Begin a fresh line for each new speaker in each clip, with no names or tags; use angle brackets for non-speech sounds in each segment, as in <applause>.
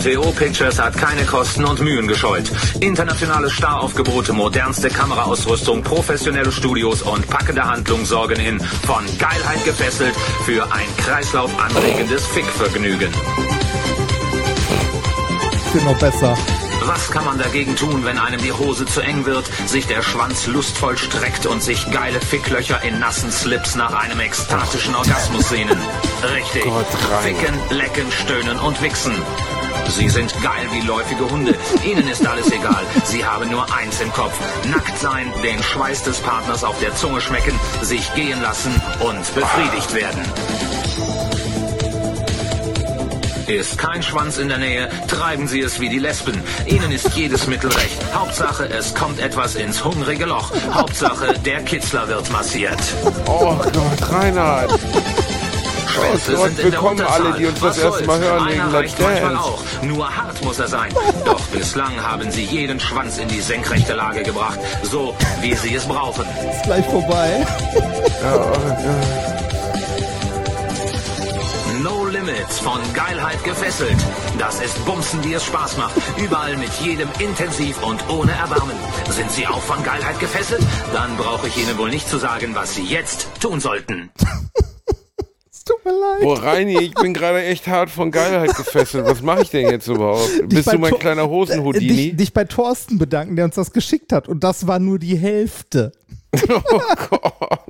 VTO Pictures hat keine Kosten und Mühen gescheut. Internationale Staraufgebote, modernste Kameraausrüstung, professionelle Studios und packende Handlung sorgen in von Geilheit gefesselt für ein kreislaufanregendes Fickvergnügen.
Wird noch besser.
Was kann man dagegen tun, wenn einem die Hose zu eng wird, sich der Schwanz lustvoll streckt und sich geile Ficklöcher in nassen Slips nach einem ekstatischen Orgasmus sehnen? Richtig. Ficken, lecken, stöhnen und wichsen. Sie sind geil wie läufige Hunde. Ihnen ist alles egal. Sie haben nur eins im Kopf. Nackt sein, den Schweiß des Partners auf der Zunge schmecken, sich gehen lassen und befriedigt werden. Ist kein Schwanz in der Nähe, treiben Sie es wie die Lesben. Ihnen ist jedes Mittel recht. Hauptsache, es kommt etwas ins hungrige Loch. Hauptsache, der Kitzler wird massiert.
Oh Gott, Reinhard.
Schwänze
Oh Gott,
sind in der
willkommen alle, die uns das erste Mal hören wegen Let's Dance.
auch. Nur hart muss er sein. Doch bislang haben sie jeden Schwanz in die senkrechte Lage gebracht. So, wie sie es brauchen.
Ist gleich vorbei.
No Limits von Geilheit gefesselt. Das ist Bumsen, die es Spaß macht. Überall mit jedem intensiv und ohne Erbarmen. Sind Sie auch von Geilheit gefesselt? Dann brauche ich Ihnen wohl nicht zu sagen, was Sie jetzt tun sollten. <laughs>
Es tut mir leid.
Boah, Reini, ich bin gerade echt hart von Geilheit gefesselt. Was mache ich denn jetzt überhaupt?
Dich
Bist du mein
Thor-
kleiner
äh,
Hosenhoudini?
Dich, dich bei Thorsten bedanken, der uns das geschickt hat. Und das war nur die Hälfte. <laughs>
Oh Gott.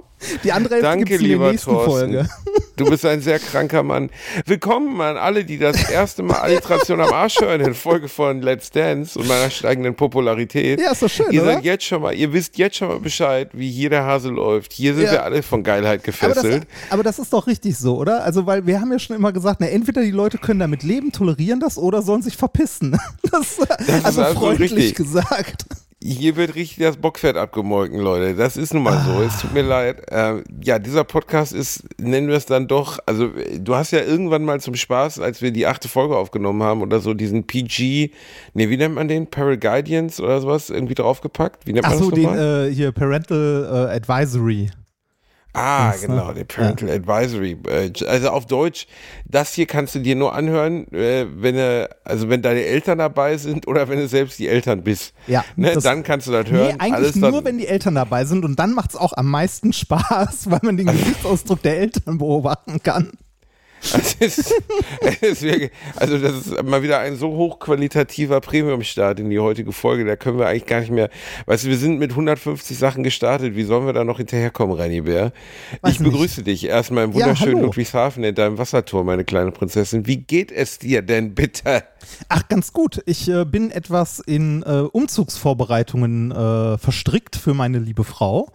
Die andere Hälfte
Danke,
gibt's in der nächsten
Thorsten.
Folge.
Du bist ein sehr kranker Mann. Willkommen an alle, die das erste Mal Alliteration am Arsch hören in Folge von Let's Dance und meiner steigenden Popularität.
Ja, ist doch schön,
Ihr
oder?
seid jetzt schon mal, ihr wisst jetzt schon mal Bescheid, wie hier der Hase läuft. Hier sind
Ja.
wir alle von Geilheit
Aber das,
gefesselt.
aber das ist doch richtig so, oder? Also, weil wir haben ja schon immer gesagt, na, entweder die Leute können damit leben, tolerieren das oder sollen sich verpissen. <laughs> Das, also
also
freundlich
richtig.
gesagt.
Hier wird richtig das Bockfett abgemolken, Leute. Das ist nun mal so. Es tut mir leid. Ähm, ja, dieser Podcast ist, nennen wir es dann doch, also äh, du hast ja irgendwann mal zum Spaß, als wir die achte Folge aufgenommen haben oder so, diesen PG, nee, wie nennt man den? Paraguardians oder sowas irgendwie draufgepackt? Wie nennt man
Achso,
das
den
nochmal?
äh, hier Parental äh, Advisory.
Ah,
das, ne?
genau, der Parental Advisory. Äh, also auf Deutsch, das hier kannst du dir nur anhören, äh, wenn du, also wenn deine Eltern dabei sind oder wenn du selbst die Eltern bist.
Ja,
Ne, dann kannst du das hören.
Nee, eigentlich
Alles
nur, wenn die Eltern dabei sind und dann macht es auch am meisten <laughs> Spaß, weil man den <laughs> Gesichtsausdruck der Eltern beobachten kann.
Es ist, es ist wirklich, also das ist mal wieder ein so hochqualitativer Premium-Start in die heutige Folge. Da können wir eigentlich gar nicht mehr. Weißt du, wir sind mit 150 Sachen gestartet. Wie sollen wir da noch hinterherkommen, Reini Bär?
Weiß
Ich begrüße dich erstmal im
Ja,
wunderschönen
hallo.
Ludwigshafen in deinem Wassertor, meine kleine Prinzessin. Wie geht es dir denn bitte?
Ach, ganz gut. Ich äh, bin etwas in äh, Umzugsvorbereitungen äh, verstrickt für meine liebe Frau.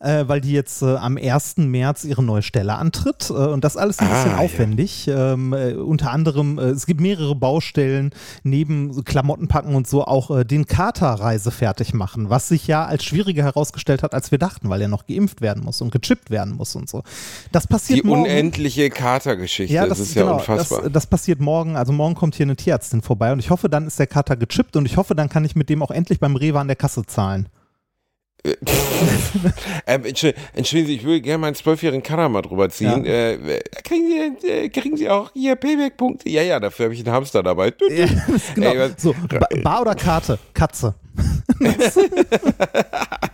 Äh, weil die jetzt äh, am 1. März ihre neue Stelle antritt. Äh, und das alles ein
Ah,
bisschen
ja.
aufwendig. Ähm, äh, unter anderem, äh, es gibt mehrere Baustellen, neben Klamotten packen und so auch äh, den Katerreise fertig machen, was sich ja als schwieriger herausgestellt hat, als wir dachten, weil er noch geimpft werden muss und gechippt werden muss und so. Das passiert
Die
morgen.
unendliche Katergeschichte.
Ja,
das,
das,
ist ja
genau,
unfassbar.
Das, das passiert morgen. Also morgen kommt hier eine Tierärztin vorbei und ich hoffe, dann ist der Kater gechippt und ich hoffe, dann kann ich mit dem auch endlich beim Rewe an der Kasse zahlen. <laughs>
ähm, Entschuldigung, Entschuldigen Sie, ich würde gerne meinen zwölfjährigen Kader mal drüber ziehen.
Ja.
Äh, kriegen, Sie, äh, kriegen Sie auch hier Payback-Punkte? Ja, ja, dafür habe ich einen Hamster dabei.
Ja, <laughs> genau.
Ey,
so, ba Bar oder Karte? Katze. <laughs>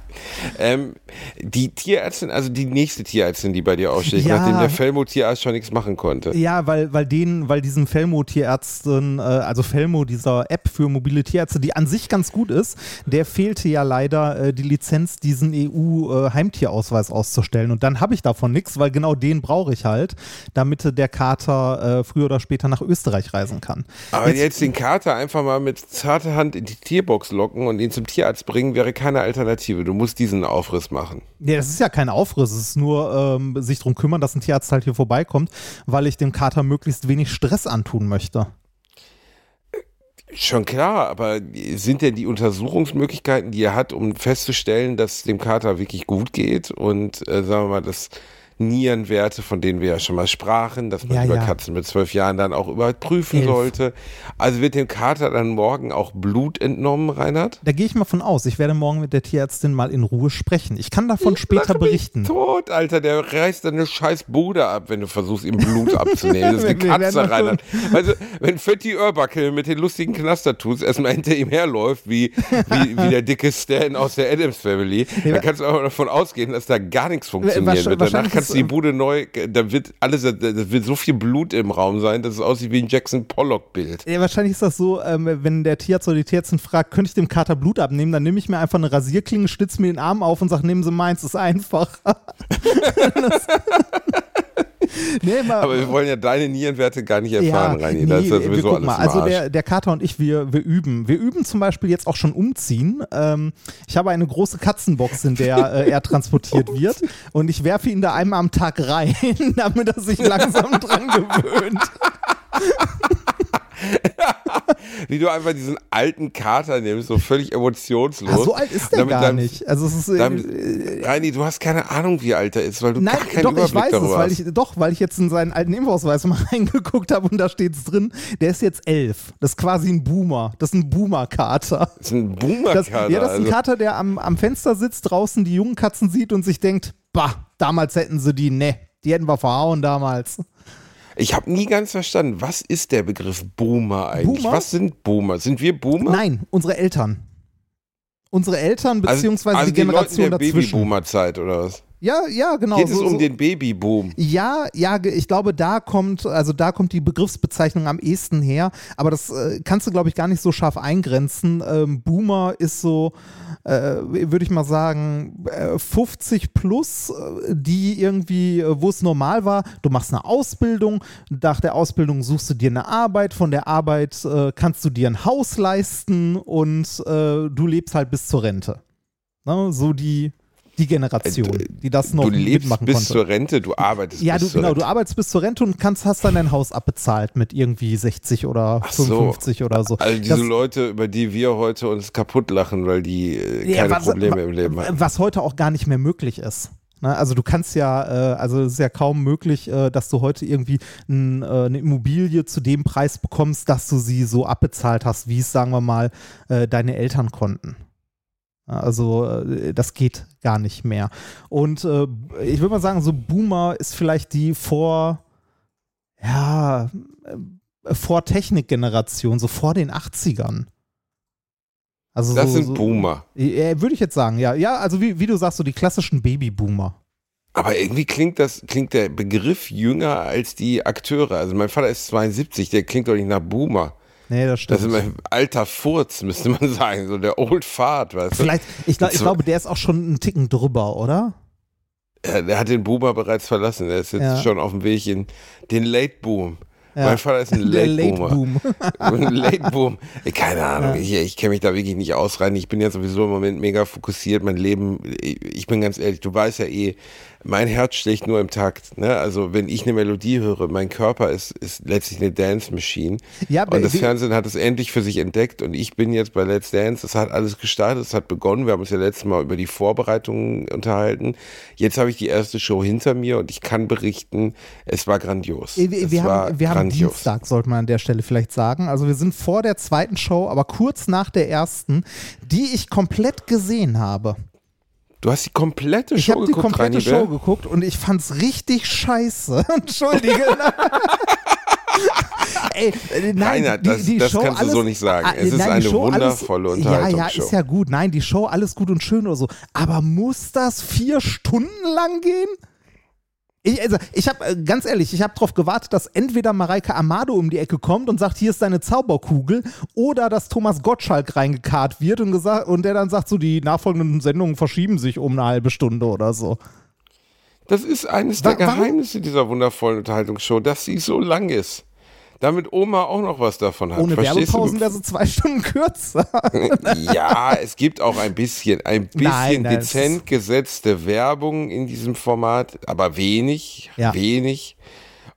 Ähm, die Tierärztin, also die nächste Tierärztin, die bei dir aussteht,
Ja.
nachdem der Felmo-Tierarzt schon nichts machen konnte.
Ja, weil, weil denen, weil diesen Felmo-Tierärzten, äh, also Felmo, dieser App für mobile Tierärzte, die an sich ganz gut ist, der fehlte ja leider äh, die Lizenz, diesen EU-Heimtierausweis auszustellen. Und dann habe ich davon nichts, weil genau den brauche ich halt, damit der Kater äh, früher oder später nach Österreich reisen kann.
Aber jetzt, den Kater einfach mal mit zarter Hand in die Tierbox locken und ihn zum Tierarzt bringen, wäre keine Alternative. Du musst diesen Aufriss machen.
Ja, das ist ja kein Aufriss, es ist nur ähm, sich darum kümmern, dass ein Tierarzt halt hier vorbeikommt, weil ich dem Kater möglichst wenig Stress antun möchte.
Schon klar, aber sind denn die Untersuchungsmöglichkeiten, die er hat, um festzustellen, dass dem Kater wirklich gut geht und äh, sagen wir mal, dass Nierenwerte, von denen wir ja schon mal sprachen, dass man
Ja,
über
ja.
Katzen mit zwölf Jahren dann auch überprüfen
Elf.
sollte. Also wird dem Kater dann morgen auch Blut entnommen, Reinhard?
Da gehe ich mal von aus. Ich werde morgen mit der Tierärztin mal in Ruhe sprechen. Ich kann davon später
Lach mich
berichten.
Tot, Alter, der reißt deine scheiß Bude ab, wenn du versuchst, ihm Blut <laughs> abzunehmen. Das ist eine Katze, Reinhard. Also, wenn Fetti Urbackel mit den lustigen Knastertuts erstmal hinter ihm herläuft, wie, wie, wie der dicke Stan aus der Adams Family, dann kannst du auch davon ausgehen, dass da gar nichts funktionieren
Wahrscheinlich- wahrscheinlich
kannst die
ist,
Bude neu, da wird alles, da wird so viel Blut im Raum sein, dass es aussieht wie ein Jackson Pollock-Bild.
Ja, wahrscheinlich ist das so, ähm, wenn der Tierarzt oder die Tierärztin fragt, könnte ich dem Kater Blut abnehmen, dann nehme ich mir einfach eine Rasierklinge, schlitze mir den Arm auf und sage, nehmen Sie meins, ist einfach. <laughs> <laughs> <laughs> nee, mal,
Aber wir wollen ja deine Nierenwerte gar nicht erfahren, Reini. das ist ja sowieso alles
mal. Also der, der Kater und ich, wir, wir üben. Wir üben zum Beispiel jetzt auch schon umziehen. Ähm, ich habe eine große Katzenbox, in der äh, er transportiert <laughs> wird und ich werfe ihn da einmal am Tag rein, <laughs> damit er sich langsam dran gewöhnt. <laughs>
Wie du einfach diesen alten Kater nimmst, so völlig emotionslos.
Ah, so alt ist der
Damit
gar
dann-
nicht. Also es ist äh,
Dann, Reini, du hast keine Ahnung, wie alt er ist, weil du
Nein,
gar keinen
doch, ich
Überblick
weiß es, weil ich, doch, weil ich jetzt in seinen alten Impfausweis mal <laughs> reingeguckt habe und da steht es drin, der ist jetzt elf. Das ist quasi ein Boomer. Das ist ein Boomer-Kater.
das ist ein Boomer-Kater.
ja, das ist ein
also.
Kater, der am, am Fenster sitzt, draußen die jungen Katzen sieht und sich denkt, bah, damals hätten sie die, ne, die hätten wir verhauen damals.
Ich habe nie ganz verstanden, was ist der Begriff Boomer eigentlich?
Boomer?
Was sind Boomer? Sind wir Boomer?
Nein, unsere Eltern. Unsere Eltern, beziehungsweise
also
die Generation
Leute der
dazwischen.
Babyboomer-Zeit oder was?
Ja, ja, genau.
Geht es
so-
um
so-
den Babyboom?
Ja, ja, ich glaube, da kommt, also da kommt die Begriffsbezeichnung am ehesten her, aber das äh, kannst du, glaube ich, gar nicht so scharf eingrenzen. Ähm, Boomer ist so, äh, würde ich mal sagen, äh, 50 plus, äh, die irgendwie, äh, wo es normal war, du machst eine Ausbildung, nach der Ausbildung suchst du dir eine Arbeit, von der Arbeit äh, kannst du dir ein Haus leisten und du lebst halt bis zur Rente. Ne? So die, die Generation,
Äh,
die das noch
Du lebst
mitmachen
bis
konnte.
zur Rente, du arbeitest
Ja,
bis
du,
zur
genau,
Rente.
du arbeitest bis zur Rente und kannst, hast dann dein Haus abbezahlt mit irgendwie 60 oder
Ach so.
55 oder so.
Also diese
Das-
Leute, über die wir heute uns kaputt lachen, weil die äh,
Ja,
keine
was-
Probleme im Leben haben.
Was heute auch gar nicht mehr möglich ist. Ne? Also du kannst ja, äh, also es ist ja kaum möglich, äh, dass du heute irgendwie äh, eine Immobilie zu dem Preis bekommst, dass du sie so abbezahlt hast, wie es, sagen wir mal, deine Eltern konnten. Also äh, das geht gar nicht mehr. Und äh, ich würde mal sagen, so Boomer ist vielleicht die vor, ja, äh, vor Technikgeneration, so vor den 80ern. Also
Das
so,
sind
so,
Boomer.
ja, würde ich jetzt sagen, ja. Ja, also wie, wie du sagst, so die klassischen Babyboomer.
Aber irgendwie klingt das, klingt der Begriff jünger als die Akteure. Also mein Vater ist 72, der klingt doch nicht nach Boomer.
Nee, das stimmt.
Das ist immer alter Furz, müsste man <laughs> sagen. So der Old Fart, weißt du?
Vielleicht, ich, glaub, ich
So-
glaube, der ist auch schon einen Ticken drüber, oder?
Ja, der hat den Boomer bereits verlassen. Der ist jetzt
Ja.
schon auf dem Weg in den Late Boom.
Ja.
Mein Vater ist ein <laughs> Late
Late
Boomer.
Boom. <laughs>
Ein Late Boom. Keine Ahnung.
Ja.
Ich, ich kenne mich da wirklich nicht ausrein. Ich bin ja sowieso im Moment mega fokussiert. Mein Leben, ich bin ganz ehrlich, du weißt ja eh, mein Herz schlägt nur im Takt. Ne? Also wenn ich eine Melodie höre, mein Körper ist, ist letztlich eine Dance Machine.
Ja, aber
und das Fernsehen hat es endlich für sich entdeckt und ich bin jetzt bei Let's Dance. Es hat alles gestartet, es hat begonnen. Wir haben uns ja letztes Mal über die Vorbereitungen unterhalten. Jetzt habe ich die erste Show hinter mir und ich kann berichten, es war grandios.
Wir,
es
wir,
war
haben, wir haben
grandios.
Dienstag, sollte man an der Stelle vielleicht sagen. Also wir sind vor der zweiten Show, aber kurz nach der ersten, die ich komplett gesehen habe.
Du hast die komplette
Ich
Show
habe die
geguckt,
komplette
Rani,
Show geguckt und ich fand's richtig scheiße. <laughs> Entschuldige. <laughs> Ey, äh, nein,
Reinhard, das- das kannst du so nicht sagen. Es ist eine wundervolle
alles, Ja, ja,
Unterhaltungsshow.
ist ja gut. Nein, die Show, alles gut und schön oder so. Aber muss das vier Stunden lang gehen? Ich, also, ich habe, äh, ganz ehrlich, ich habe darauf gewartet, dass entweder Mareike Amado um die Ecke kommt und sagt, hier ist deine Zauberkugel, oder dass Thomas Gottschalk reingekarrt wird und, gesagt, und der dann sagt, so, die nachfolgenden Sendungen verschieben sich um eine halbe Stunde oder so.
Das ist eines der Geheimnisse dieser wundervollen Unterhaltungsshow, dass sie so lang ist. Damit Oma auch noch was davon hat.
Ohne
Verstehst
Werbepausen wäre sie zwei Stunden kürzer. <laughs>
Ja, es gibt auch ein bisschen, ein bisschen
Nein,
dezent gesetzte Werbung in diesem Format, aber wenig,
Ja.
wenig.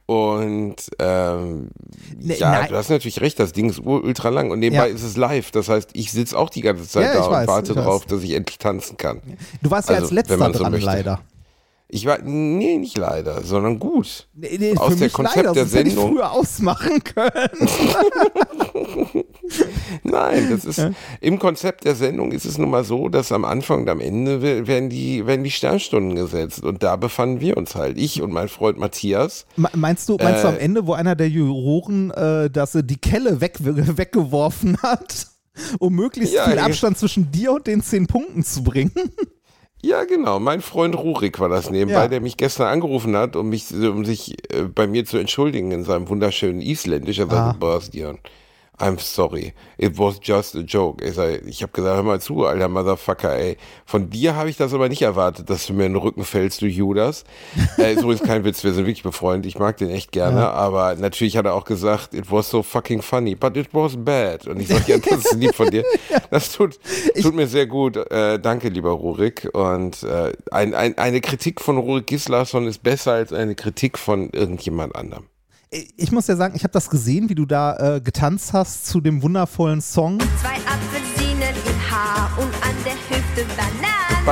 Und ähm,
Ne,
ja,
nein.
du hast natürlich recht, das Ding ist ul- ultra lang und nebenbei
Ja.
ist es live. Das heißt, ich sitze auch die ganze Zeit
Ja,
da und
weiß,
warte
weiß.
darauf, dass ich endlich tanzen kann.
Du warst ja
Also,
als letzter
so
dran,
möchte.
leider.
Ich war, nee, nicht leider, sondern gut.
Nee, nee,
Aus der Konzept
leider,
der
sonst hätte ich
Sendung-
früher ausmachen können. <laughs>
Nein, das ist im Konzept der Sendung ist es nun mal so, dass am Anfang und am Ende we- werden die, werden die Sternstunden gesetzt. Und da befanden wir uns halt. Ich und mein Freund Matthias.
Me- Meinst du, meinst du
Äh,
am Ende, wo einer der Juroren äh, dass er die Kelle weg, weggeworfen hat, um möglichst
Ja,
viel
ja.
Abstand zwischen dir und den zehn Punkten zu bringen?
Ja, genau. Mein Freund Rurik war das nebenbei,
Ja.
der mich gestern angerufen hat, um mich, um sich äh, bei mir zu entschuldigen in seinem wunderschönen Isländisch. Er
Ah.
sagte, Bastian, I'm sorry. It was just a joke. Ich, habe gesagt, hör mal zu, alter Motherfucker, ey. Von dir habe ich das aber nicht erwartet, dass du mir in den Rücken fällst, du Judas. äh, ist übrigens kein Witz, wir sind wirklich befreundet. Ich mag den echt gerne, aber natürlich hat er auch gesagt, it was so fucking funny, but it was bad. Und ich sage, ja, das ist lieb von dir. <laughs> Das tut, tut mir sehr gut. Äh, danke, lieber Rurik. Und äh, ein, ein, eine Kritik von Rurik Gislason ist besser als eine Kritik von irgendjemand anderem.
Ich muss ja sagen, ich habe das gesehen, wie du da äh, getanzt hast zu dem wundervollen Song.
Zwei Apfelsinen im Haar und an der Hüfte Bananen.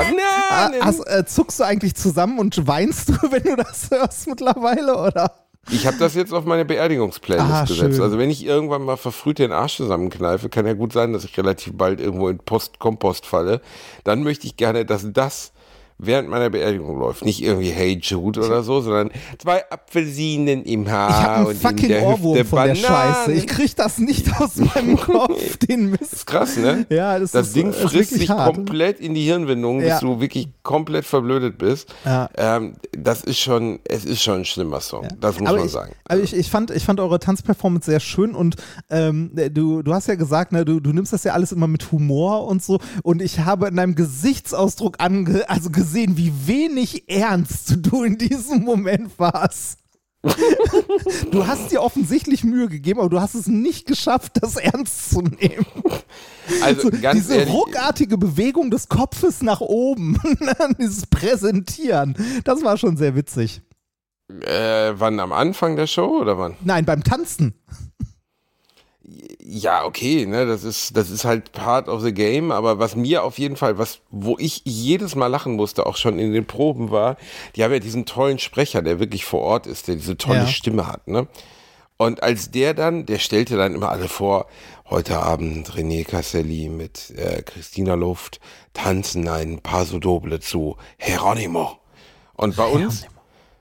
Ah,
Bananen!
hast, äh, zuckst du eigentlich zusammen und weinst <laughs> du, wenn du das hörst mittlerweile, oder?
Ich habe das jetzt auf meine Beerdigungsplaylist
Ah,
gesetzt.
schön.
Also wenn ich irgendwann mal verfrüht den Arsch zusammenkneife, kann ja gut sein, dass ich relativ bald irgendwo in Post-Kompost falle. Dann möchte ich gerne, dass das während meiner Beerdigung läuft. Nicht irgendwie Hey Jude oder so, sondern zwei Apfelsinen im Haar
Ich habe einen
und in
fucking
der
Ohrwurm
Hüfte
von der
Bananen.
Scheiße. Ich krieg das nicht aus <laughs> meinem Kopf, den Mist.
ist krass, ne?
Ja, das,
Das
ist,
Ding
ist
frisst sich
hart.
komplett in die Hirnwindung, bis
Ja.
du wirklich komplett verblödet bist.
Ja.
Ähm, das ist schon, es ist schon ein schlimmer Song. Das muss
aber
man
ich,
sagen.
Aber ich, ich, fand, ich fand eure Tanzperformance sehr schön und ähm, du, du hast ja gesagt, ne, du, du nimmst das ja alles immer mit Humor und so und ich habe in deinem Gesichtsausdruck ange also gesehen, wie wenig ernst du in diesem Moment warst. <laughs> du hast dir offensichtlich Mühe gegeben, aber du hast es nicht geschafft, das ernst zu nehmen.
Also
So,
ganz
diese
ehrlich,
ruckartige Bewegung des Kopfes nach oben, <laughs> dieses Präsentieren, das war schon sehr witzig.
äh, wann am Anfang der Show oder wann?
Nein, beim Tanzen.
Ja, okay, ne, das ist, das ist halt part of the game, aber was mir auf jeden Fall, was, wo ich jedes Mal lachen musste, auch schon in den Proben war, die haben ja diesen tollen Sprecher, der wirklich vor Ort ist, der diese tolle
Ja.
Stimme hat, ne? Und als der dann, der stellte dann immer alle vor, heute Abend René Casselli mit äh, Christina Luft tanzen ein Paso Doble zu Geronimo. Und bei uns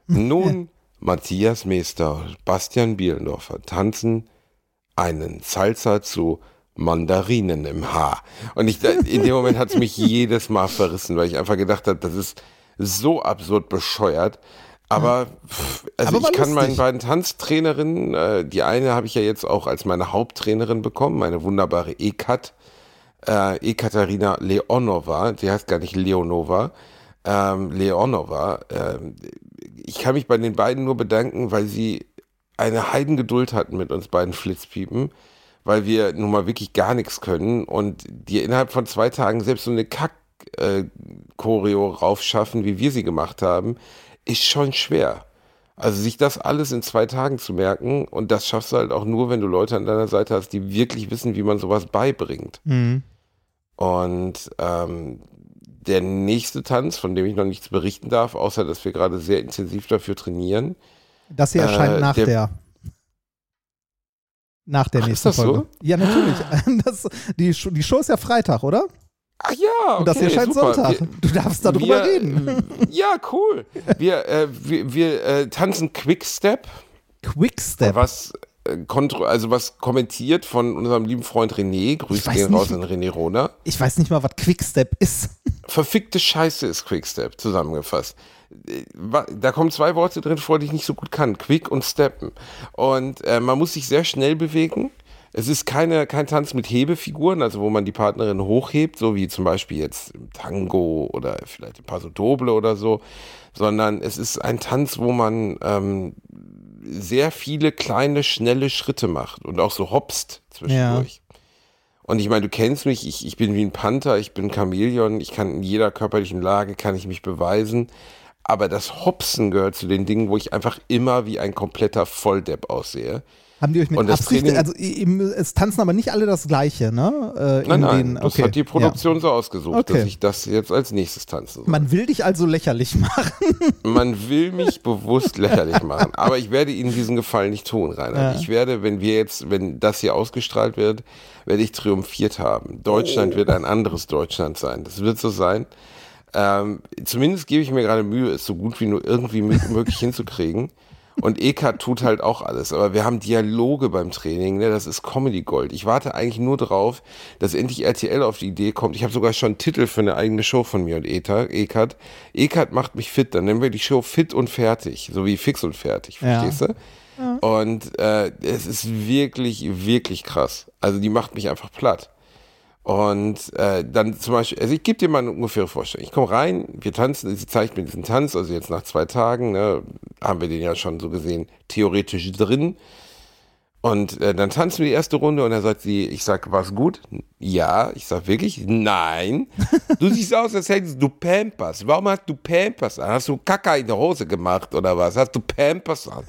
nun Matthias Meester, Bastian Bielendorfer tanzen einen Salsa zu Mandarinen im Haar. Und ich, in dem Moment hat es mich jedes Mal verrissen, weil ich einfach gedacht habe, das ist so absurd bescheuert. Aber, pff, also
Aber
ich kann meinen beiden Tanztrainerinnen, äh, die eine habe ich ja jetzt auch als meine Haupttrainerin bekommen, meine wunderbare Ekat, äh, Ekaterina Leonova, die heißt gar nicht Leonova, ähm, Leonova. Ähm, ich kann mich bei den beiden nur bedanken, weil sie eine Heidengeduld hatten mit uns beiden Flitzpiepen, weil wir nun mal wirklich gar nichts können und die innerhalb von zwei Tagen selbst so eine Kack-Choreo raufschaffen, wie wir sie gemacht haben, ist schon schwer. Also sich das alles in zwei Tagen zu merken und das schaffst du halt auch nur, wenn du Leute an deiner Seite hast, die wirklich wissen, wie man sowas beibringt. Und ähm, der nächste Tanz, von dem ich noch nichts berichten darf, außer dass wir gerade sehr intensiv dafür trainieren.
Das hier erscheint
Äh,
nach
der-
der. Nach der
Ach, ist
nächsten
das so?
Folge. Ja, natürlich. <laughs> Das, die, Show, die Show ist ja Freitag, oder?
Ach ja, okay,
Und das hier erscheint
super.
Sonntag.
Wir,
du darfst darüber
wir,
reden. <laughs>
Ja, cool. Wir, äh, wir, wir äh, tanzen Quickstep,
Quickstep.
was äh, also was kommentiert von unserem lieben Freund René. Grüße gehen raus an René Rohner.
Ich weiß nicht mal, was Quickstep ist.
Verfickte Scheiße ist Quickstep zusammengefasst. Da kommen zwei Worte drin vor, die ich nicht so gut kann. Quick und Steppen. Und äh, man muss sich sehr schnell bewegen. Es ist keine, kein Tanz mit Hebefiguren, also wo man die Partnerin hochhebt, so wie zum Beispiel jetzt im Tango oder vielleicht im Paso Doble oder so, sondern es ist ein Tanz, wo man ähm, sehr viele kleine, schnelle Schritte macht und auch so hopst zwischendurch. Und ich meine, du kennst mich, ich, ich bin wie ein Panther, ich bin ein Chamäleon, ich kann in jeder körperlichen Lage, kann ich mich beweisen. Aber das Hopsen gehört zu den Dingen, wo ich einfach immer wie ein kompletter Volldepp aussehe.
Haben die euch mit
Und das
Absicht,
Training-
also es tanzen aber nicht alle das Gleiche, ne? Äh, in
Nein, nein,
den,
das
okay,
hat die Produktion so ausgesucht,
Okay.
dass ich das jetzt als nächstes tanzen soll.
Ja. Man will dich also lächerlich <laughs> machen.
Man will mich bewusst lächerlich machen. Aber ich werde Ihnen diesen Gefallen nicht tun, Rainer.
Ja.
Ich werde, wenn wir jetzt, wenn das hier ausgestrahlt wird, werde ich triumphiert haben. Deutschland wird ein anderes Deutschland sein. Das wird so sein. Ähm, zumindest gebe ich mir gerade Mühe, es so gut wie nur irgendwie mö- <laughs> möglich hinzukriegen. Und Ekat tut halt auch alles. Aber wir haben Dialoge beim Training, ne? das ist Comedy Gold. Ich warte eigentlich nur drauf, dass endlich RTL auf die Idee kommt. Ich habe sogar schon einen Titel für eine eigene Show von mir und Eta- Ekat. Ekat macht mich fit. Dann nennen wir die Show Fit und Fertig. So wie Fix und Fertig.
Ja.
Verstehst du? Und äh, es ist wirklich, wirklich krass. Also die macht mich einfach platt. Und äh, dann zum Beispiel, also ich gebe dir mal eine ungefähre Vorstellung. Ich komme rein, wir tanzen, sie zeigt mir diesen Tanz, also jetzt nach zwei Tagen, ne, haben wir den ja schon so gesehen, theoretisch drin. Und äh, dann tanzen wir die erste Runde und dann sagt sie, ich sag, war's gut? Ja, ich sag wirklich, nein. <laughs> Du siehst aus, als hättest du Pampers. Warum hast du Pampers an? Hast du Kaka in der Hose gemacht oder was? Hast du Pampers an?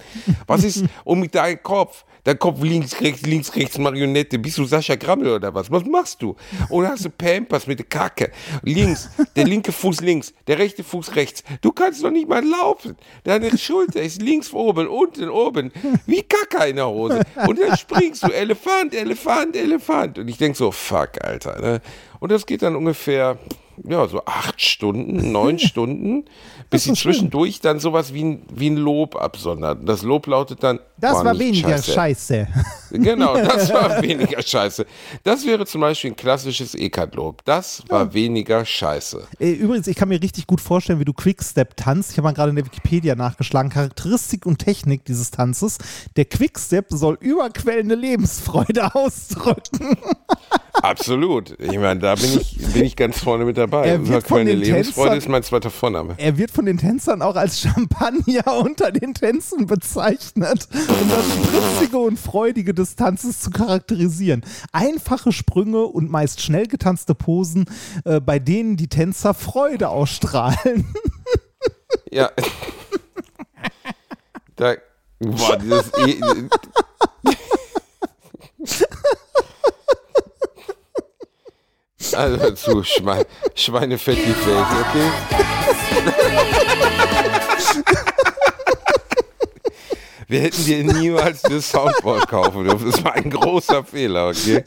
Was ist um mit deinem Kopf? Dein Kopf links, rechts, links, rechts, Marionette. Bist du Sascha Grammel oder was? Was machst du? Oder hast du Pampers mit der Kacke? Links, der linke Fuß links, der rechte Fuß rechts. Du kannst doch nicht mal laufen. Deine Schulter ist links oben, unten oben. Wie Kacke in der Hose. Und dann springst du, Elefant, Elefant, Elefant. Und ich denk so, fuck, Alter. Ne? Und das geht dann ungefähr, ja, so acht Stunden, neun <laughs> Stunden, bis sie zwischendurch dann sowas wie ein, wie ein Lob absondert. Und Das Lob lautet dann,
Das
"Boah,
war weniger scheiße. <laughs>
Genau, das war <laughs> weniger scheiße. Das wäre zum Beispiel ein klassisches Ekat-Lob. Das war weniger scheiße.
Äh, Übrigens, ich kann mir richtig gut vorstellen, wie du Quickstep tanzt. Ich habe mal gerade in der Wikipedia nachgeschlagen. Charakteristik und Technik dieses Tanzes. Der Quickstep soll überquellende Lebensfreude ausdrücken.
Absolut. Ich meine, da bin ich, bin ich ganz vorne mit dabei.
Er wird von den
Lebensfreude
Tänzern-
ist mein zweiter Vorname.
Er wird von den Tänzern auch als Champagner <laughs> unter den Tänzen bezeichnet, um das Spritzige und Freudige des Tanzes zu charakterisieren. Einfache Sprünge und meist schnell getanzte Posen, äh, bei denen die Tänzer Freude ausstrahlen.
Ja. <laughs> Da, boah, dieses <laughs> Also zu, Schwein, Schweinefett die Welt, okay? Wir hätten dir niemals das Soundboard kaufen dürfen. Das war ein großer Fehler, okay?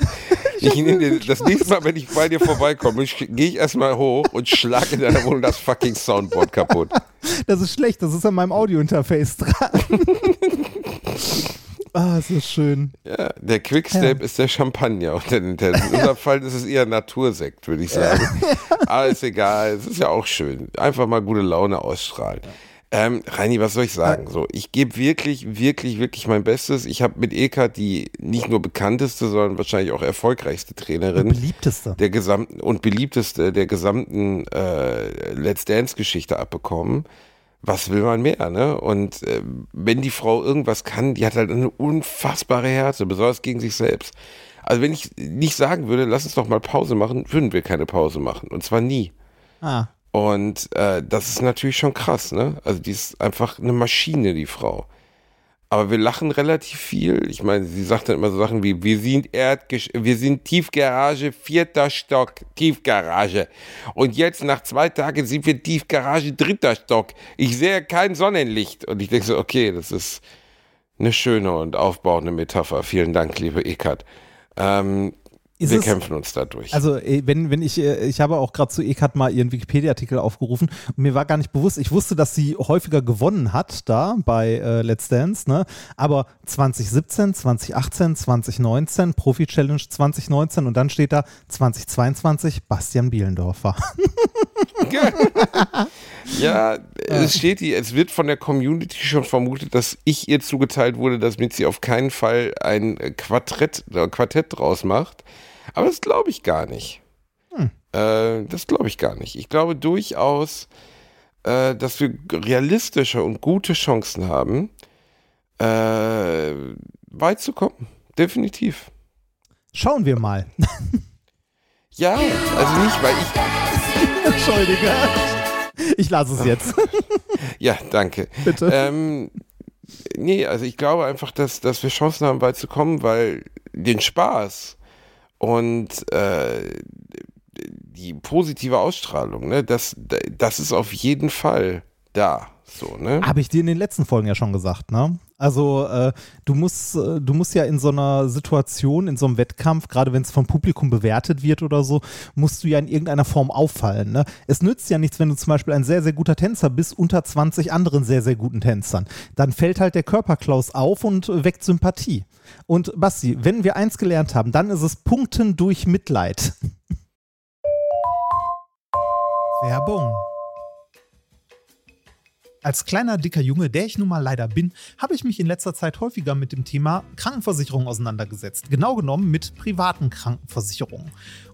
Ich nehme dir, das nächste Mal, wenn ich bei dir vorbeikomme, gehe ich erstmal hoch und schlage in deiner Wohnung das fucking Soundboard kaputt.
Das ist schlecht, das ist an meinem Audiointerface dran. <laughs> Ah, ist das schön.
Ja, der Quickstep ist der Champagner unter den Tänzen. In unserem <laughs> Fall ist es eher Natursekt, würde ich sagen. Aber <laughs> ist egal, es ist ja auch schön. Einfach mal gute Laune ausstrahlen. Ähm, Reini, was soll ich sagen? So, ich gebe wirklich, wirklich, wirklich mein Bestes. Ich habe mit Eka die nicht nur bekannteste, sondern wahrscheinlich auch erfolgreichste Trainerin
Beliebteste.
der gesamten und beliebteste der gesamten äh, Let's Dance-Geschichte abbekommen. Was will man mehr, ne? Und äh, wenn die Frau irgendwas kann, die hat halt eine unfassbare Härte, besonders gegen sich selbst. Also wenn ich nicht sagen würde, lass uns doch mal Pause machen, würden wir keine Pause machen. Und zwar nie.
Ah,
Und äh, das ist natürlich schon krass, ne? Also die ist einfach eine Maschine, die Frau. Aber wir lachen relativ viel. Ich meine, sie sagt dann immer so Sachen wie, wir sind Erdgesch wir sind Tiefgarage, vierter Stock, Tiefgarage. Und jetzt nach zwei Tagen sind wir Tiefgarage, dritter Stock. Ich sehe kein Sonnenlicht. Und ich denke so, okay, das ist eine schöne und aufbauende Metapher. Vielen Dank, liebe Ekat. Ähm,
Ist
wir
es-
kämpfen uns dadurch.
Also, äh, wenn, wenn ich, äh, ich habe auch gerade zu Ekat mal ihren Wikipedia-Artikel aufgerufen und mir war gar nicht bewusst, ich wusste, dass sie häufiger gewonnen hat da bei äh, Let's Dance, ne? Aber 2017, 2018, 2019, Profi-Challenge 2019 und dann steht da 2022 Bastian Bielendorfer. <laughs>
Ja, es steht hier, es wird von der Community schon vermutet, dass ich ihr zugeteilt wurde, damit sie auf keinen Fall ein Quartett, äh, Quartett draus macht. Aber das glaube ich gar nicht. Äh, das glaube ich gar nicht. Ich glaube durchaus, äh, dass wir realistische und gute Chancen haben, äh, weit zu kommen. Definitiv.
Schauen wir mal. <laughs>
Ja, also nicht, weil ich <laughs>
Entschuldige. Ich lasse es jetzt. <laughs>
Ja, danke.
Bitte.
Ähm, nee, also ich glaube einfach, dass, dass wir Chancen haben, weit zu kommen, weil den Spaß und äh, die positive Ausstrahlung, ne, das, das ist auf jeden Fall da. So, ne?
Habe ich dir in den letzten Folgen ja schon gesagt, ne? Also äh, du musst, äh, du musst ja in so einer Situation, in so einem Wettkampf, gerade wenn es vom Publikum bewertet wird oder so, musst du ja in irgendeiner Form auffallen. Ne? Es nützt ja nichts, wenn du zum Beispiel ein sehr, sehr guter Tänzer bist, unter 20 anderen sehr, sehr guten Tänzern. Dann fällt halt der Körperklaus auf und weckt Sympathie. Und Basti, wenn wir eins gelernt haben, dann ist es Punkten durch Mitleid. <laughs> Werbung. Als kleiner, dicker Junge, der ich nun mal leider bin, habe ich mich in letzter Zeit häufiger mit dem Thema Krankenversicherung auseinandergesetzt. Genau genommen mit privaten Krankenversicherungen.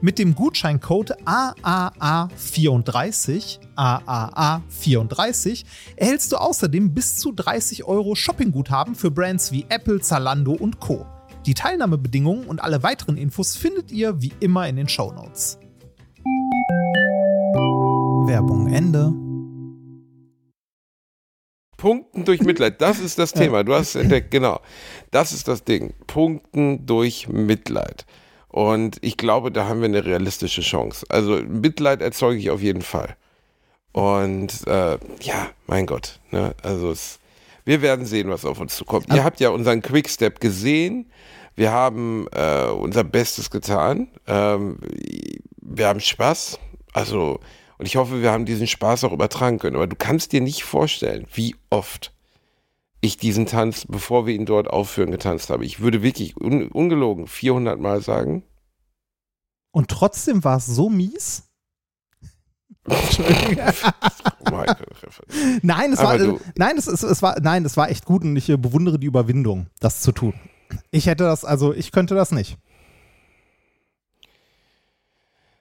Mit dem Gutscheincode AAA34, AAA34, erhältst du außerdem bis zu 30 Euro Shoppingguthaben für Brands wie Apple, Zalando und Co. Die Teilnahmebedingungen und alle weiteren Infos findet ihr wie immer in den Shownotes. Werbung Ende.
Punkten durch Mitleid, das ist das Thema. Du hast es entdeckt, genau. Das ist das Ding. Punkten durch Mitleid. Und ich glaube, da haben wir eine realistische Chance. Also Mitleid erzeuge ich auf jeden Fall. Und äh, ja, mein Gott. Ne? Also es, wir werden sehen, was auf uns zukommt. Ihr habt ja unseren Quickstep gesehen. Wir haben äh, unser Bestes getan. Ähm, wir haben Spaß. Also, und ich hoffe, wir haben diesen Spaß auch übertragen können. Aber du kannst dir nicht vorstellen, wie oft ich diesen Tanz, bevor wir ihn dort aufführen, getanzt habe. Ich würde wirklich un ungelogen 400 Mal sagen.
Und trotzdem war es so mies? <laughs>
Oh
Nein, es war,
du-
nein, es, es, es war, nein, es war echt gut und ich äh, bewundere die Überwindung, das zu tun. Ich hätte das, also ich könnte das nicht.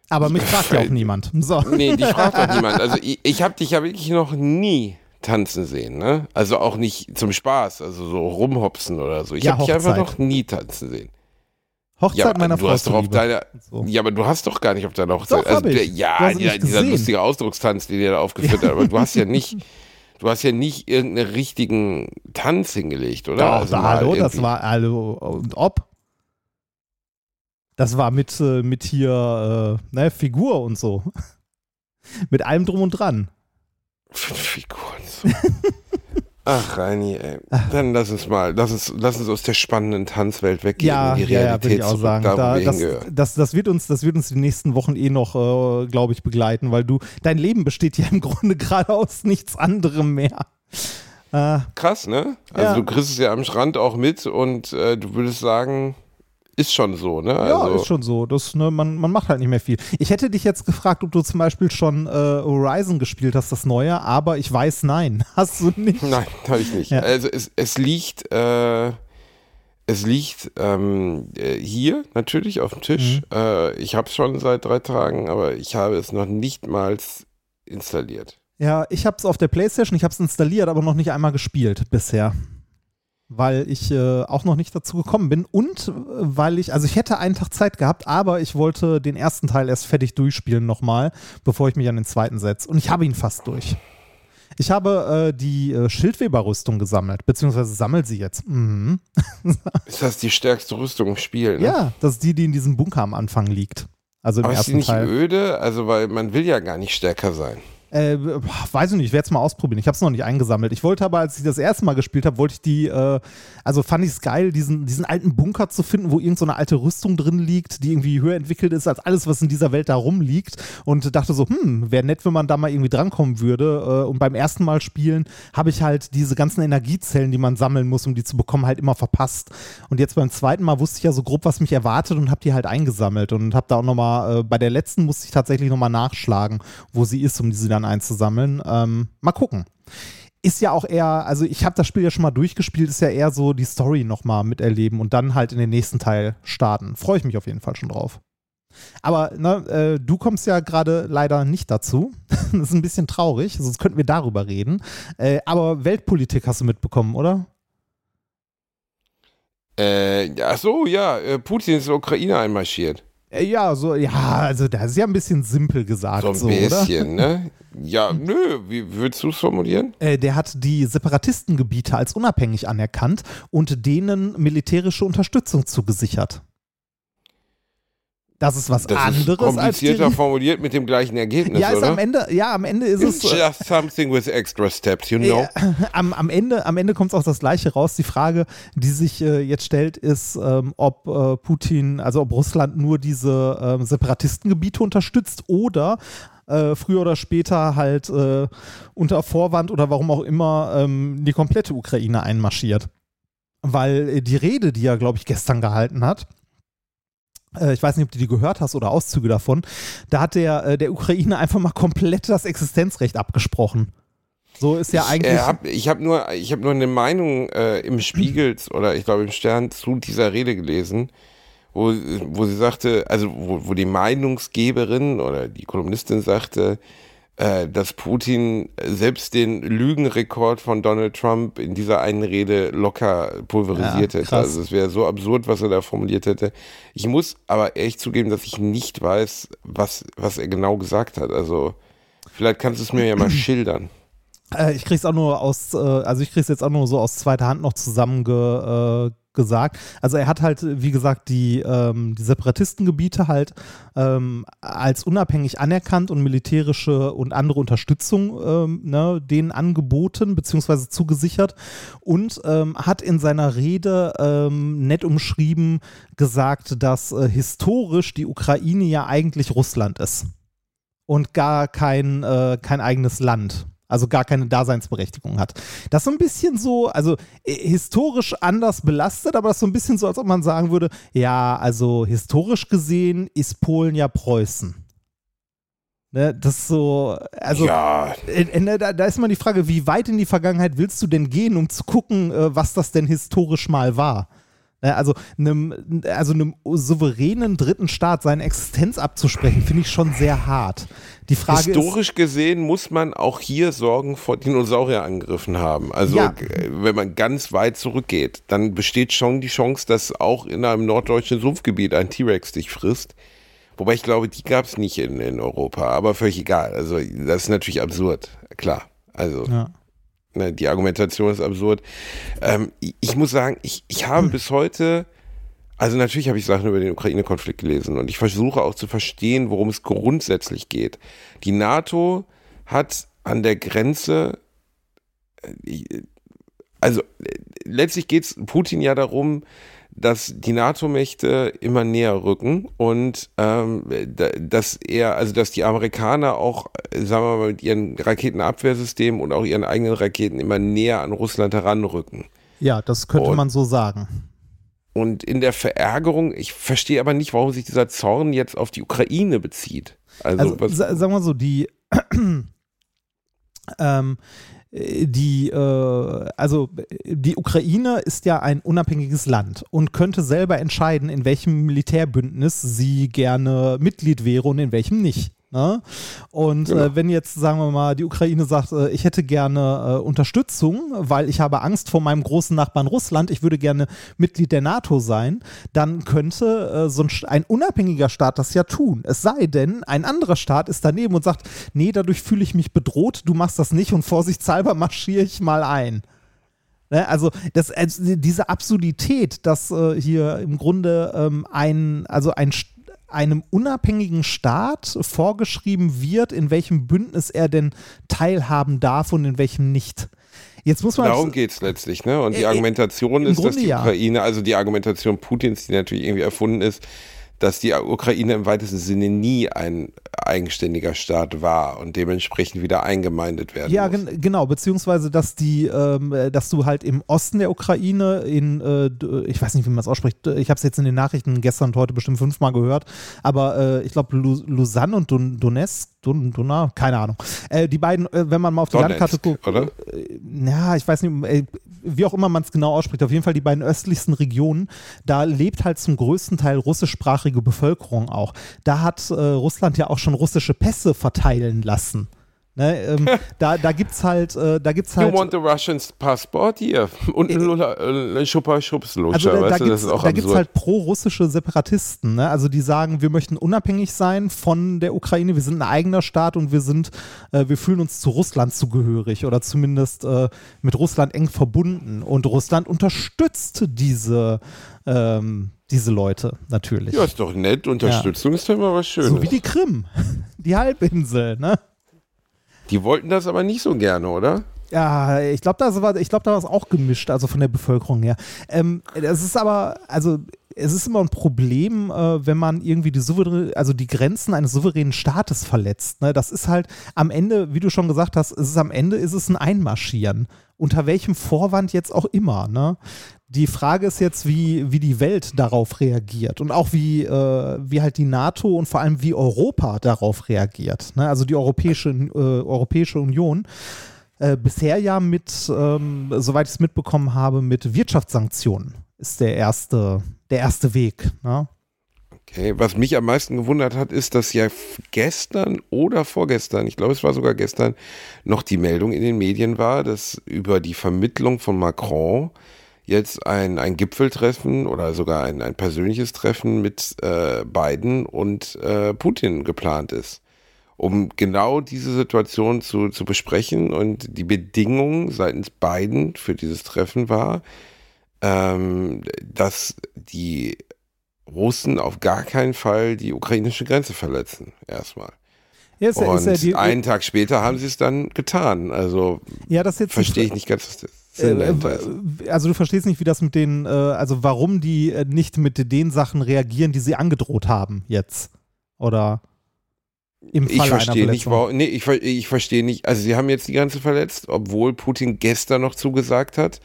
Aber mich fragt ja auch niemand. So.
Nee, dich fragt doch <laughs> niemand. Also ich, ich habe dich ja wirklich noch nie tanzen sehen, ne? Also auch nicht zum Spaß, also so rumhopsen oder so. Ich
Ja,
habe dich einfach noch nie tanzen sehen.
Hochzeit
Ja, aber
meiner
du
Frau.
hast doch auf deiner,
So.
ja, aber du hast doch gar nicht auf deiner Hochzeit.
Doch,
also,
ich.
Ja,
ihn
dieser, lustige Ausdruckstanz, den ihr da aufgeführt habt, aber du hast ja <laughs> nicht, du hast ja nicht irgendeinen richtigen Tanz hingelegt, oder?
Doch,
Also
hallo, das war, hallo, und ob? Das war mit, äh, mit hier, äh, ne, Figur und so. <laughs> mit allem drum und dran.
Fünf Figuren. <laughs> Ach, Reini, ey. Dann lass uns mal, lass uns, lass uns aus der spannenden Tanzwelt weggehen
Ja,
in die
ja, ja,
Realität
würde ich auch
zurück,
sagen.
da,
das, das, das, wird uns, das wird uns die nächsten Wochen eh noch, äh, glaube ich, begleiten, weil du, dein Leben besteht ja im <laughs> Grunde gerade aus nichts anderem mehr. Äh,
Krass, ne? Also
Ja.
du kriegst es ja am Strand auch mit und äh, du würdest sagen, ist schon so, ne?
ja,
Also,
ist schon so. Das, ne, man, man macht halt nicht mehr viel. Ich hätte dich jetzt gefragt, ob du zum Beispiel schon äh, Horizon gespielt hast, das neue, aber ich weiß, nein. <laughs> Hast du nicht?
Nein, <laughs> habe ich nicht.
Ja.
Also es, es liegt, äh, es liegt ähm, äh, hier natürlich auf dem Tisch.
Mhm.
Äh, ich habe es schon seit drei Tagen, aber ich habe es noch nicht mal installiert.
Ja, ich habe es auf der Playstation, ich habe es installiert, aber noch nicht einmal gespielt bisher. Weil ich äh, auch noch nicht dazu gekommen bin und äh, weil ich, also ich hätte einen Tag Zeit gehabt, aber ich wollte den ersten Teil erst fertig durchspielen nochmal, bevor ich mich an den zweiten setze. Und ich habe ihn fast durch. Ich habe äh, die äh, Schildweber-Rüstung gesammelt, beziehungsweise sammelt sie jetzt. Mhm. <laughs>
Ist das die stärkste Rüstung im Spiel? Ne?
Ja, das ist die, die in diesem Bunker am Anfang liegt. Also im
Aber ist die
ersten
nicht
Teil.
öde? Also, weil man will ja gar nicht stärker sein.
Äh, weiß ich nicht, ich werde es mal ausprobieren. Ich habe es noch nicht eingesammelt. Ich wollte aber, als ich das erste Mal gespielt habe, wollte ich die, äh, also fand ich es geil, diesen, diesen alten Bunker zu finden, wo irgendeine so alte Rüstung drin liegt, die irgendwie höher entwickelt ist als alles, was in dieser Welt da rumliegt. Und dachte so, hm, wäre nett, wenn man da mal irgendwie drankommen würde. Äh, und beim ersten Mal spielen habe ich halt diese ganzen Energiezellen, die man sammeln muss, um die zu bekommen, halt immer verpasst. Und jetzt beim zweiten Mal wusste ich ja so grob, was mich erwartet und habe die halt eingesammelt. Und habe da auch nochmal, äh, bei der letzten musste ich tatsächlich nochmal nachschlagen, wo sie ist, um diese dann einzusammeln. Ähm, mal gucken. Ist ja auch eher, also ich habe das Spiel ja schon mal durchgespielt, ist ja eher so die Story nochmal miterleben und dann halt in den nächsten Teil starten. Freue ich mich auf jeden Fall schon drauf. Aber ne, äh, du kommst ja gerade leider nicht dazu. <laughs> das ist ein bisschen traurig, sonst könnten wir darüber reden. Äh, aber Weltpolitik hast du mitbekommen, oder?
Äh, ach so, ja, äh, Putin ist in die Ukraine einmarschiert.
Äh, Ja, so, ja, also das ist ja ein bisschen simpel gesagt,
So ein
so, oder?
bisschen, ne? <laughs> Ja, nö, wie würdest du es formulieren?
Äh, der hat die Separatistengebiete als unabhängig anerkannt und denen militärische Unterstützung zugesichert. Das ist was
Das
anderes
ist
als
komplizierter formuliert mit dem gleichen Ergebnis,
Ja, ist
oder?
am Ende, ja, am Ende ist es.
It's
äh,
just something with extra steps, you know? <laughs>
Am, am Ende, am Ende kommt es auch das Gleiche raus. Die Frage, die sich äh, jetzt stellt, ist, ähm, ob äh, Putin, also ob Russland nur diese ähm, Separatistengebiete unterstützt oder äh, früher oder später halt äh, unter Vorwand oder warum auch immer ähm, die komplette Ukraine einmarschiert. Weil die Rede, die er, glaube ich, gestern gehalten hat, ich weiß nicht, ob du die gehört hast oder Auszüge davon, da hat der, äh, der Ukraine einfach mal komplett das Existenzrecht abgesprochen. So ist ja eigentlich.
Ich, äh, hab, habe nur, ich hab nur eine Meinung äh, im Spiegel oder ich glaube im Stern zu dieser Rede gelesen, wo, wo sie sagte, also wo, wo die Meinungsgeberin oder die Kolumnistin sagte, äh, dass Putin selbst den Lügenrekord von Donald Trump in dieser einen Rede locker pulverisiert
Ja,
hätte. Also es wäre so absurd, was er da formuliert hätte. Ich muss aber ehrlich zugeben, dass ich nicht weiß, was, was er genau gesagt hat. Also vielleicht kannst du es mir ja mal <clears throat> schildern.
Äh, ich krieg's auch nur aus, äh, also ich krieg's jetzt auch nur so aus zweiter Hand noch zusammen äh, gesagt. Also er hat halt, wie gesagt, die, ähm, die Separatistengebiete halt ähm, als unabhängig anerkannt und militärische und andere Unterstützung ähm, ne, denen angeboten beziehungsweise zugesichert und ähm, hat in seiner Rede ähm, nett umschrieben gesagt, dass äh, historisch die Ukraine ja eigentlich Russland ist und gar kein, äh, kein eigenes Land. Also gar keine Daseinsberechtigung hat. Das ist so ein bisschen so, also äh, historisch anders belastet, aber das ist so ein bisschen so, als ob man sagen würde, ja, also historisch gesehen ist Polen ja Preußen. Ne, das ist so, also
ja,
äh, äh, da, da ist immer die Frage, wie weit in die Vergangenheit willst du denn gehen, um zu gucken, äh, was das denn historisch mal war? Ne, Also einem, also einem souveränen dritten Staat seine Existenz abzusprechen, finde ich schon sehr hart. Die Frage
Historisch gesehen muss man auch hier Sorgen vor Dinosaurierangriffen haben. Also
Ja.
g- wenn man ganz weit zurückgeht, dann besteht schon die Chance, dass auch in einem norddeutschen Sumpfgebiet ein T-Rex dich frisst. Wobei ich glaube, die gab es nicht in, in Europa, aber völlig egal. Also das ist natürlich absurd, klar. Also
ist, ja.
Ne, die Argumentation ist absurd. Ähm, ich, ich muss sagen, ich, ich habe bis heute, also natürlich habe ich Sachen über den Ukraine-Konflikt gelesen und ich versuche auch zu verstehen, worum es grundsätzlich geht. Die NATO hat an der Grenze, äh, also äh, letztlich geht es Putin ja darum, dass die NATO-Mächte immer näher rücken und ähm, da- dass er, also dass die Amerikaner auch, äh, sagen wir mal, mit ihren Raketenabwehrsystemen und auch ihren eigenen Raketen immer näher an Russland heranrücken.
ja, das könnte
Und-
man so sagen.
Und in der Verärgerung, ich verstehe aber nicht, warum sich dieser Zorn jetzt auf die Ukraine bezieht. Also,
Also
was,
sa sagen wir so, die <clears throat> ähm, äh, die, äh, also äh, die Ukraine ist ja ein unabhängiges Land und könnte selber entscheiden, in welchem Militärbündnis sie gerne Mitglied wäre und in welchem nicht. Ne? Und
Genau.
äh, wenn jetzt, sagen wir mal, die Ukraine sagt, äh, ich hätte gerne äh, Unterstützung, weil ich habe Angst vor meinem großen Nachbarn Russland, ich würde gerne Mitglied der NATO sein, dann könnte äh, so ein, ein unabhängiger Staat das ja tun. Es sei denn, ein anderer Staat ist daneben und sagt, nee, dadurch fühle ich mich bedroht, du machst das nicht und vorsichtshalber marschiere ich mal ein. Ne, also, das, also diese Absurdität, dass äh, hier im Grunde ähm, ein, also ein, St- einem unabhängigen Staat vorgeschrieben wird, in welchem Bündnis er denn teilhaben darf und in welchem nicht. Jetzt muss man
Darum geht es letztlich, ne? Und die
Äh,
Argumentation
im
ist, dass
Grunde
die
ja.
Ukraine, also die Argumentation Putins, die natürlich irgendwie erfunden ist, dass die Ukraine im weitesten Sinne nie ein eigenständiger Staat war und dementsprechend wieder eingemeindet werden
Ja,
muss.
gen genau, beziehungsweise dass die, ähm, äh, dass du halt im Osten der Ukraine in, äh, ich weiß nicht, wie man es ausspricht, ich habe es jetzt in den Nachrichten gestern und heute bestimmt fünfmal gehört, aber äh, ich glaube Lu Lausanne und Don Donetsk, Don Donau, keine Ahnung. Äh, die beiden, äh, wenn man mal auf die
Donetsk,
Landkarte guckt,
oder?
Äh, ja, ich weiß nicht, äh, wie auch immer man es genau ausspricht, auf jeden Fall die beiden östlichsten Regionen, da lebt halt zum größten Teil russischsprachige Bevölkerung auch. Da hat äh, Russland ja auch schon russische Pässe verteilen lassen. Ne, ähm, <laughs> da da gibt es halt, äh, da gibt's
You
halt.
want the Russian passport hier? Und ein Lula- äh, Schupper Schubslutscher,
Also da, gibt es
ist
da gibt's halt pro-russische Separatisten, ne? also die sagen, wir möchten unabhängig sein von der Ukraine, wir sind ein eigener Staat und wir sind, äh, wir fühlen uns zu Russland zugehörig oder zumindest äh, mit Russland eng verbunden und Russland unterstützt diese, ähm, diese Leute natürlich.
ja, ist doch nett. Unterstützung ist doch immer was Schönes.
so wie die Krim, <laughs> die Halbinsel, ne?
Die wollten das aber nicht so gerne, oder?
Ja, ich glaube, da war, da war es auch gemischt, also von der Bevölkerung her. Ähm, es ist aber, also es ist immer ein Problem, äh, wenn man irgendwie die souveräne, also die Grenzen eines souveränen Staates verletzt. Ne? Das ist halt am Ende, wie du schon gesagt hast, es ist am Ende ist es ein Einmarschieren. Unter welchem Vorwand jetzt auch immer. Ne? Die Frage ist jetzt, wie, wie die Welt darauf reagiert und auch wie, äh, wie halt die NATO und vor allem wie Europa darauf reagiert. Ne? Also die Europäische, äh, Europäische Union. Äh, bisher ja mit, ähm, soweit ich es mitbekommen habe, mit Wirtschaftssanktionen ist der erste, der erste Weg. Ne?
Okay, was mich am meisten gewundert hat, ist, dass ja gestern oder vorgestern, ich glaube, es war sogar gestern, noch die Meldung in den Medien war, dass über die Vermittlung von Macron jetzt ein, ein Gipfeltreffen oder sogar ein, ein persönliches Treffen mit äh, Biden und äh, Putin geplant ist, um genau diese Situation zu, zu besprechen. Und die Bedingung seitens Biden für dieses Treffen war, ähm, dass die Russen auf gar keinen Fall die ukrainische Grenze verletzen, erstmal.
Ja, ist,
Und
ist die,
einen Tag später haben sie es dann getan. Also
ja, das ist
verstehe ich nicht ganz, was der Sinn
Äh, also du verstehst nicht, wie das mit den, äh, also warum die äh, nicht mit den Sachen reagieren, die sie angedroht haben jetzt. Oder im Fall
Ich verstehe nicht, warum. Nee, ich, ich verstehe nicht. Also, sie haben jetzt die Grenze verletzt, obwohl Putin gestern noch zugesagt hat,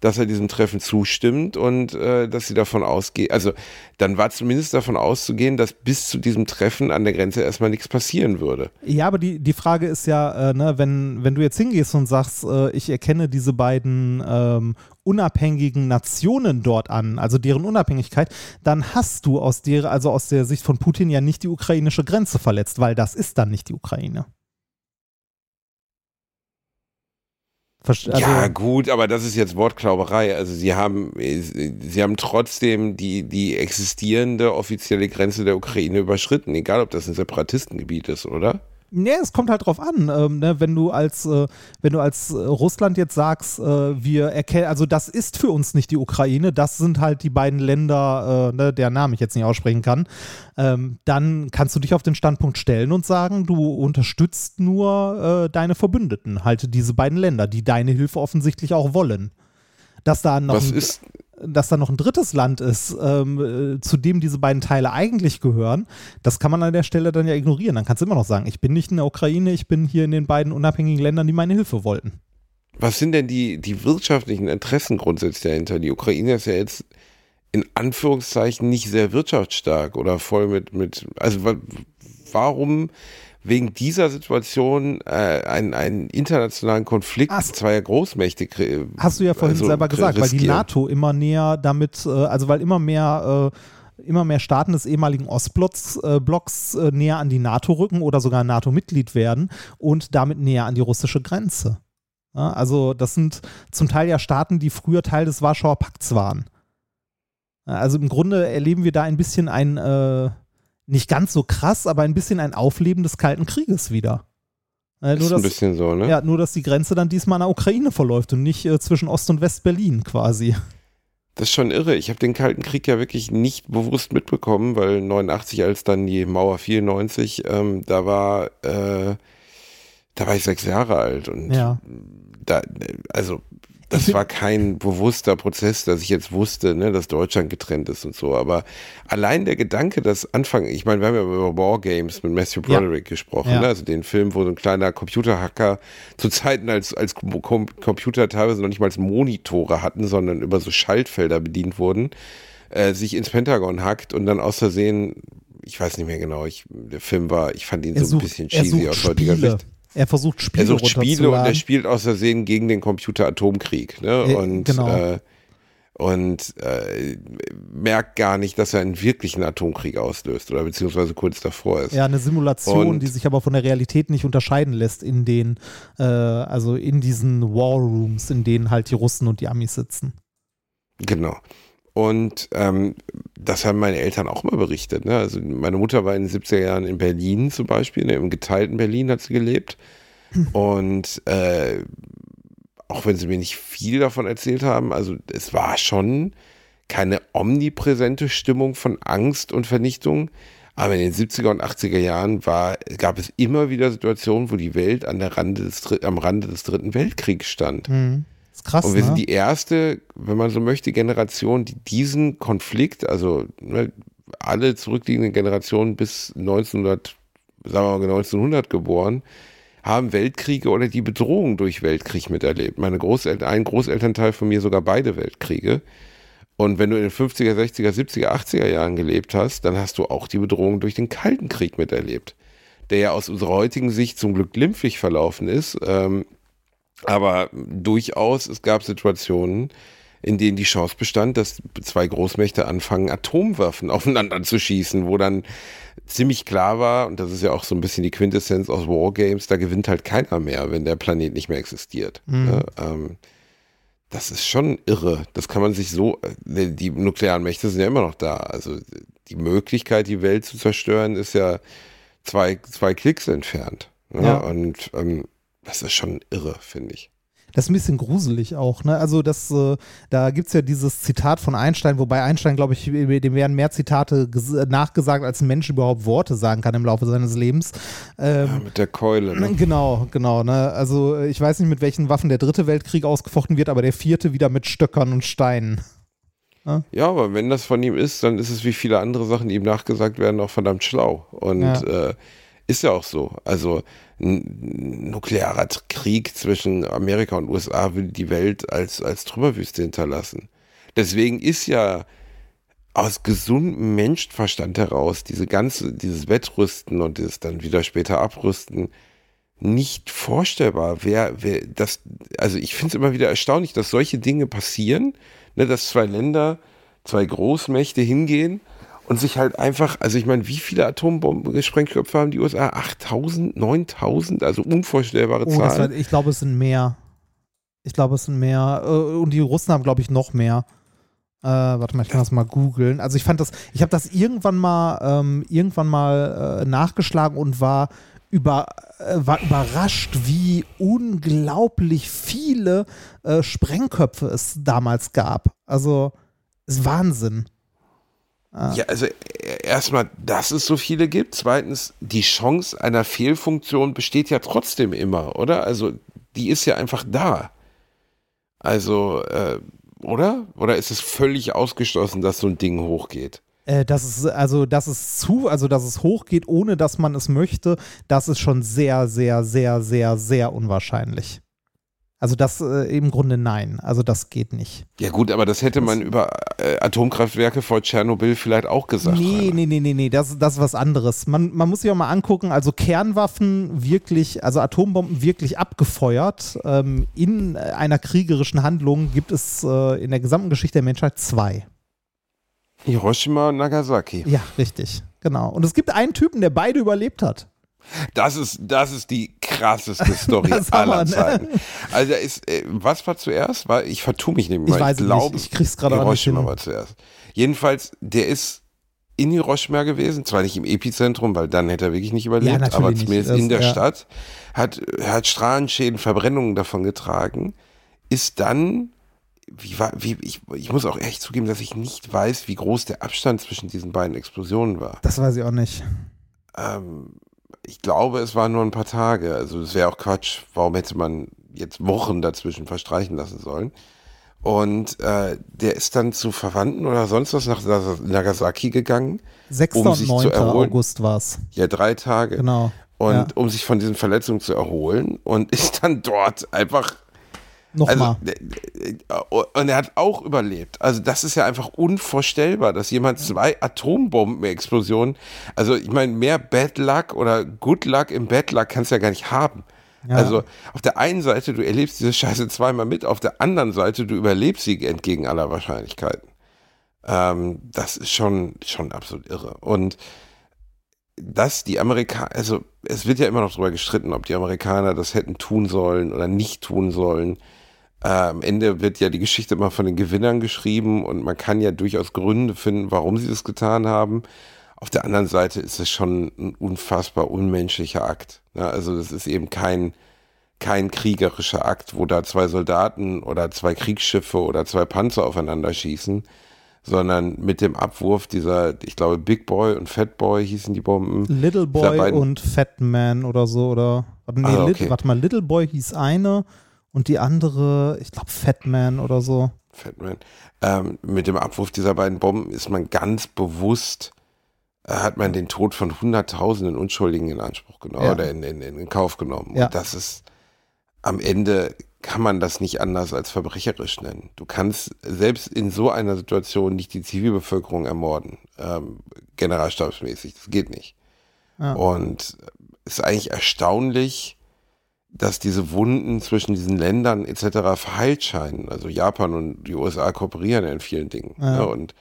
dass er diesem Treffen zustimmt und äh, dass sie davon ausgehen. Also, dann war zumindest davon auszugehen, dass bis zu diesem Treffen an der Grenze erstmal nichts passieren würde.
Ja, aber die, die Frage ist ja, äh, ne, wenn, wenn du jetzt hingehst und sagst, äh, ich erkenne diese beiden ähm, unabhängigen Nationen dort an, also deren Unabhängigkeit, dann hast du aus der, also aus der Sicht von Putin ja nicht die ukrainische Grenze verletzt, weil das ist dann nicht die Ukraine. Also,
ja, gut, aber das ist jetzt Wortklauberei. Also sie haben, sie haben trotzdem die, die existierende offizielle Grenze der Ukraine überschritten, egal ob das ein Separatistengebiet ist, oder?
Nee, es kommt halt drauf an, ähm, ne, wenn du als, äh, wenn du als äh, Russland jetzt sagst, äh, wir erkennen, also das ist für uns nicht die Ukraine, das sind halt die beiden Länder, äh, ne, deren Namen ich jetzt nicht aussprechen kann, ähm, dann kannst du dich auf den Standpunkt stellen und sagen, du unterstützt nur äh, deine Verbündeten, halt diese beiden Länder, die deine Hilfe offensichtlich auch wollen. Dass da noch
Was
ein,
ist,
dass da noch ein drittes Land ist, ähm, äh, zu dem diese beiden Teile eigentlich gehören, das kann man an der Stelle dann ja ignorieren. Dann kannst du immer noch sagen, ich bin nicht in der Ukraine, ich bin hier in den beiden unabhängigen Ländern, die meine Hilfe wollten.
was sind denn die, die wirtschaftlichen Interessen grundsätzlich dahinter? Die Ukraine ist ja jetzt in Anführungszeichen nicht sehr wirtschaftsstark oder voll mit, mit also wa- warum wegen dieser Situation äh, einen, einen internationalen Konflikt
Ach.
zweier Großmächte
Hast du ja vorhin
also
selber gesagt, weil die
riskieren?
NATO immer näher damit, äh, also weil immer mehr, äh, immer mehr Staaten des ehemaligen Ostblocks äh, Blocks, äh, näher an die NATO rücken oder sogar NATO-Mitglied werden und damit näher an die russische Grenze. Ja, also das sind zum Teil ja Staaten, die früher Teil des Warschauer Pakts waren. Ja, Also im Grunde erleben wir da ein bisschen ein, äh, nicht ganz so krass, aber ein bisschen ein Aufleben des Kalten Krieges wieder. Äh,
Ist
nur,
ein
dass,
bisschen so, ne?
ja, nur, dass die Grenze dann diesmal an der Ukraine verläuft und nicht äh, zwischen Ost- und West-Berlin quasi.
Das ist schon irre. Ich habe den Kalten Krieg ja wirklich nicht bewusst mitbekommen, weil 89, als dann die Mauer 94, ähm, da war, äh, da war ich sechs Jahre alt und
Ja.
da, also das <laughs> war kein bewusster Prozess, dass ich jetzt wusste, ne, dass Deutschland getrennt ist und so. Aber allein der Gedanke, dass Anfang, ich meine, wir haben ja über Wargames mit Matthew
Ja.
Broderick gesprochen,
Ja.
ne? also den Film, wo so ein kleiner Computerhacker zu Zeiten, als, als Com Computer teilweise noch nicht mal Monitore hatten, sondern über so Schaltfelder bedient wurden, äh, sich ins Pentagon hackt und dann aus Versehen, ich weiß nicht mehr genau, ich, der Film war, ich fand ihn
Er
so ein
sucht,
bisschen
er
cheesy aus heutiger
Spiele.
Sicht.
Er versucht Spiele
Er sucht Spiele und er spielt aus Versehen gegen den Computer-Atomkrieg. Ne?
Äh,
und
genau.
äh, und äh, merkt gar nicht, dass er einen wirklichen Atomkrieg auslöst oder beziehungsweise kurz davor ist.
Ja, eine Simulation,
Und-
die sich aber von der Realität nicht unterscheiden lässt in den, äh, also in diesen War Rooms, in denen halt die Russen und die Amis sitzen.
Genau. Und ähm, das haben meine Eltern auch mal berichtet. Ne? Also meine Mutter war in den 70er Jahren in Berlin zum Beispiel, ne? im geteilten Berlin hat sie gelebt. Und äh, auch wenn sie mir nicht viel davon erzählt haben, also es war schon keine omnipräsente Stimmung von Angst und Vernichtung. Aber in den 70er und 80er Jahren war, gab es immer wieder Situationen, wo die Welt an der Rande des, am Rande des Dritten Weltkriegs stand.
Mhm. Ist krass,
Und wir
ne?
sind die erste, wenn man so möchte, Generation, die diesen Konflikt, also ne, alle zurückliegenden Generationen bis 1900, sagen wir mal 1900 geboren, haben Weltkriege oder die Bedrohung durch Weltkrieg miterlebt. Meine Großeltern, ein Großelternteil von mir sogar beide Weltkriege. Und wenn du in den 50er, 60er, 70er, 80er Jahren gelebt hast, dann hast du auch die Bedrohung durch den Kalten Krieg miterlebt, der ja aus unserer heutigen Sicht zum Glück glimpflich verlaufen ist. Ähm, aber durchaus, es gab Situationen, in denen die Chance bestand, dass zwei Großmächte anfangen, Atomwaffen <laughs> aufeinander zu schießen, wo dann ziemlich klar war, und das ist ja auch so ein bisschen die Quintessenz aus Wargames, da gewinnt halt keiner mehr, wenn der Planet nicht mehr existiert. Ne? Ähm, das ist schon irre. Das kann man sich so, äh, die nuklearen Mächte sind ja immer noch da. Also die Möglichkeit, die Welt zu zerstören, ist ja zwei, zwei Klicks entfernt. Ne?
Ja.
Und ähm, das ist schon irre, finde ich.
Das ist ein bisschen gruselig auch, ne? Also das, äh, da gibt es ja dieses Zitat von Einstein, wobei Einstein, glaube ich, dem werden mehr Zitate ges- nachgesagt, als ein Mensch überhaupt Worte sagen kann im Laufe seines Lebens. Ähm,
Ja, mit der Keule. Ne? <laughs>
Genau, genau. Ne? Also äh, ich weiß nicht, mit welchen Waffen der dritte Weltkrieg ausgefochten wird, aber der vierte wieder mit Stöckern und Steinen.
Ja, aber wenn das von ihm ist, dann ist es wie viele andere Sachen, die ihm nachgesagt werden, auch verdammt schlau. Und
Ja.
äh, ist ja auch so. Also nuklearer Krieg zwischen Amerika und USA will die Welt als, als Trümmerwüste hinterlassen. Deswegen ist ja aus gesundem Menschenverstand heraus diese ganze, dieses Wettrüsten und dieses dann wieder später Abrüsten nicht vorstellbar. Wer, wer das, also ich finde es immer wieder erstaunlich, dass solche Dinge passieren, ne, dass zwei Länder, zwei Großmächte hingehen und sich halt einfach, also ich meine, wie viele Atombomben, Sprengköpfe haben die USA? 8000, 9000, also unvorstellbare
Oh,
Zahlen.
war, ich glaube, es sind mehr. Ich glaube, es sind mehr. Äh, Und die Russen haben, glaube ich, noch mehr. Äh, warte mal, ich kann das mal googeln. Also ich fand das, ich habe das irgendwann mal, ähm, irgendwann mal äh, nachgeschlagen und war über, äh, war überrascht, wie unglaublich viele äh, Sprengköpfe es damals gab. Also ist Wahnsinn.
Ja, also äh, erstmal, dass es so viele gibt. Zweitens, die Chance einer Fehlfunktion besteht ja trotzdem immer, oder? Also die ist ja einfach da. Also, äh, oder? Oder ist es völlig ausgeschlossen, dass so ein Ding hochgeht?
Äh, dass es, also, dass es zu, also dass es hochgeht, ohne dass man es möchte, das ist schon sehr, sehr, sehr, sehr, sehr unwahrscheinlich. Also das äh, im Grunde nein. Also das geht nicht.
Ja gut, aber das hätte man über äh, Atomkraftwerke vor Tschernobyl vielleicht auch gesagt.
Nee,
Rainer.
nee, nee, nee, nee, das, das ist was anderes. Man, man muss sich auch mal angucken, also Kernwaffen wirklich, also Atombomben wirklich abgefeuert. Ähm, in einer kriegerischen Handlung gibt es äh, in der gesamten Geschichte der Menschheit zwei.
Hiroshima und Nagasaki.
Ja, richtig. Genau. Und es gibt einen Typen, der beide überlebt hat.
Das ist, das ist die krasseste Story <laughs> aller
ne?
Zeiten. Also ist, äh, was war zuerst? War, ich vertue mich nämlich
Ich
mal.
weiß es nicht.
glaube,
Ich krieg's gerade nicht
Hiroshima war zuerst. Jedenfalls, der ist in Hiroshima gewesen, zwar nicht im Epizentrum, weil dann hätte er wirklich nicht überlebt,
natürlich
aber
nicht.
zumindest in der
ja.
Stadt, hat, hat Strahlenschäden, Verbrennungen davon getragen, ist dann wie war, wie, ich, ich muss auch echt zugeben, dass ich nicht weiß, wie groß der Abstand zwischen diesen beiden Explosionen war.
Das weiß ich auch nicht.
Ähm, ich glaube, es waren nur ein paar Tage. Also das wäre auch Quatsch. Warum hätte man jetzt Wochen dazwischen verstreichen lassen sollen? Und äh, der ist dann zu Verwandten oder sonst was nach Nagasaki gegangen.
6.
Um
und
sich zu
9.
erholen.
August war es.
Ja, drei Tage.
Genau.
Und
Ja.
um sich von diesen Verletzungen zu erholen und <laughs> ist dann dort einfach
Nochmal.
äh, und er hat auch überlebt. Also das ist ja einfach unvorstellbar, dass jemand zwei Atombombenexplosionen, also ich meine, mehr Bad Luck oder Good Luck im Bad Luck kannst du ja gar nicht haben.
Ja.
Also auf der einen Seite, du erlebst diese Scheiße zweimal mit, auf der anderen Seite, du überlebst sie entgegen aller Wahrscheinlichkeiten. Ähm, das ist schon, schon absolut irre. Und dass die Amerikaner, also es wird ja immer noch darüber gestritten, ob die Amerikaner das hätten tun sollen oder nicht tun sollen. Äh, am Ende wird ja die Geschichte immer von den Gewinnern geschrieben und man kann ja durchaus Gründe finden, warum sie das getan haben. Auf der anderen Seite ist es schon ein unfassbar unmenschlicher Akt. Ja, also das ist eben kein, kein kriegerischer Akt, wo da zwei Soldaten oder zwei Kriegsschiffe oder zwei Panzer aufeinander schießen, sondern mit dem Abwurf dieser, ich glaube, Big Boy und Fat Boy hießen die Bomben.
Little Boy und Fat Man oder so. Oder, nee,
Ah, okay.
warte mal, Little Boy hieß eine und die andere, ich glaube, Fat Man oder so.
Fatman. Ähm, mit dem Abwurf dieser beiden Bomben ist man ganz bewusst, äh, hat man den Tod von hunderttausenden Unschuldigen in Anspruch genommen
Ja.
oder in, in, in Kauf genommen.
Ja.
Und das ist, am Ende kann man das nicht anders als verbrecherisch nennen. Du kannst selbst in so einer Situation nicht die Zivilbevölkerung ermorden, ähm, generalstabsmäßig. Das geht nicht.
Ja.
Und es ist eigentlich erstaunlich, dass diese Wunden zwischen diesen Ländern etc. verheilt scheinen. Also Japan und die USA kooperieren ja in vielen Dingen.
Ja.
Ne? Und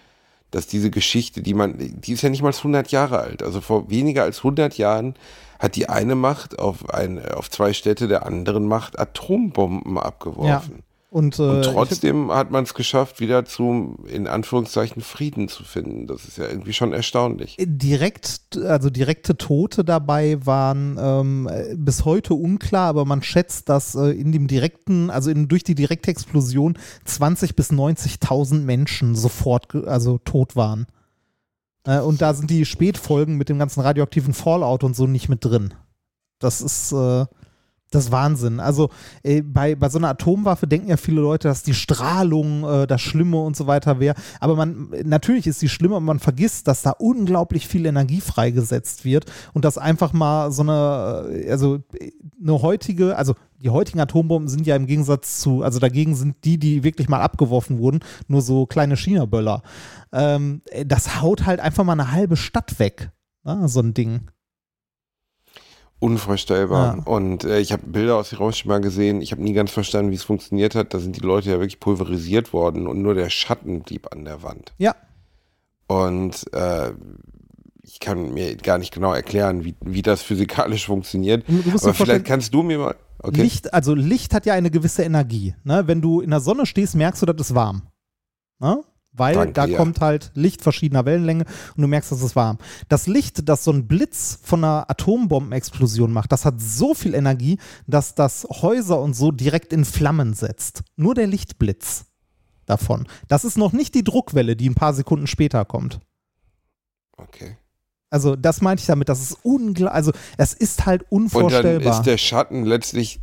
dass diese Geschichte, die man, die ist ja nicht mal 100 Jahre alt. Also vor weniger als 100 Jahren hat die eine Macht auf, ein, auf zwei Städte der anderen Macht Atombomben abgeworfen.
Und, äh,
Und trotzdem hat man es geschafft, wieder zum, in Anführungszeichen, Frieden zu finden. Das ist ja irgendwie schon erstaunlich.
direkt, also direkte Tote dabei waren ähm, äh, bis heute unklar, aber man schätzt, dass äh, in dem direkten, also in, durch die direkte Explosion 20 bis 90.000 Menschen sofort, also tot waren. Äh, und da sind die Spätfolgen mit dem ganzen radioaktiven Fallout und so nicht mit drin. Das ist äh, das ist Wahnsinn. Also äh, bei, bei so einer Atomwaffe denken ja viele Leute, dass die Strahlung äh, das Schlimme und so weiter wäre. Aber man, natürlich ist sie schlimm, aber man vergisst, dass da unglaublich viel Energie freigesetzt wird und dass einfach mal so eine, äh, also eine heutige, also die heutigen Atombomben sind ja im Gegensatz zu, also dagegen sind die, die wirklich mal abgeworfen wurden, nur so kleine China-Böller. Ähm, äh, das haut halt einfach mal eine halbe Stadt weg. Ne, so ein Ding.
Unvorstellbar.
Ja.
Und äh, ich habe Bilder aus Hiroshima gesehen. Ich habe nie ganz verstanden, wie es funktioniert hat. Da sind die Leute ja wirklich pulverisiert worden und nur der Schatten blieb an der Wand.
Ja.
Und äh, ich kann mir gar nicht genau erklären, wie, wie das physikalisch funktioniert. Aber vielleicht kannst du mir mal. Okay.
Licht, also Licht hat ja eine gewisse Energie. Ne? Wenn du in der Sonne stehst, merkst du, das ist warm. Ne? Weil
Danke,
da
ja.
kommt halt Licht verschiedener Wellenlänge und du merkst, dass es warm. Das Licht, das so ein Blitz von einer Atombombenexplosion macht, das hat so viel Energie, dass das Häuser und so direkt in Flammen setzt. Nur der Lichtblitz davon. Das ist noch nicht die Druckwelle, die ein paar Sekunden später kommt.
okay.
Also das meinte ich damit, das ist unglaublich, also es ist halt
Und dann
unvorstellbar.
ist der Schatten letztlich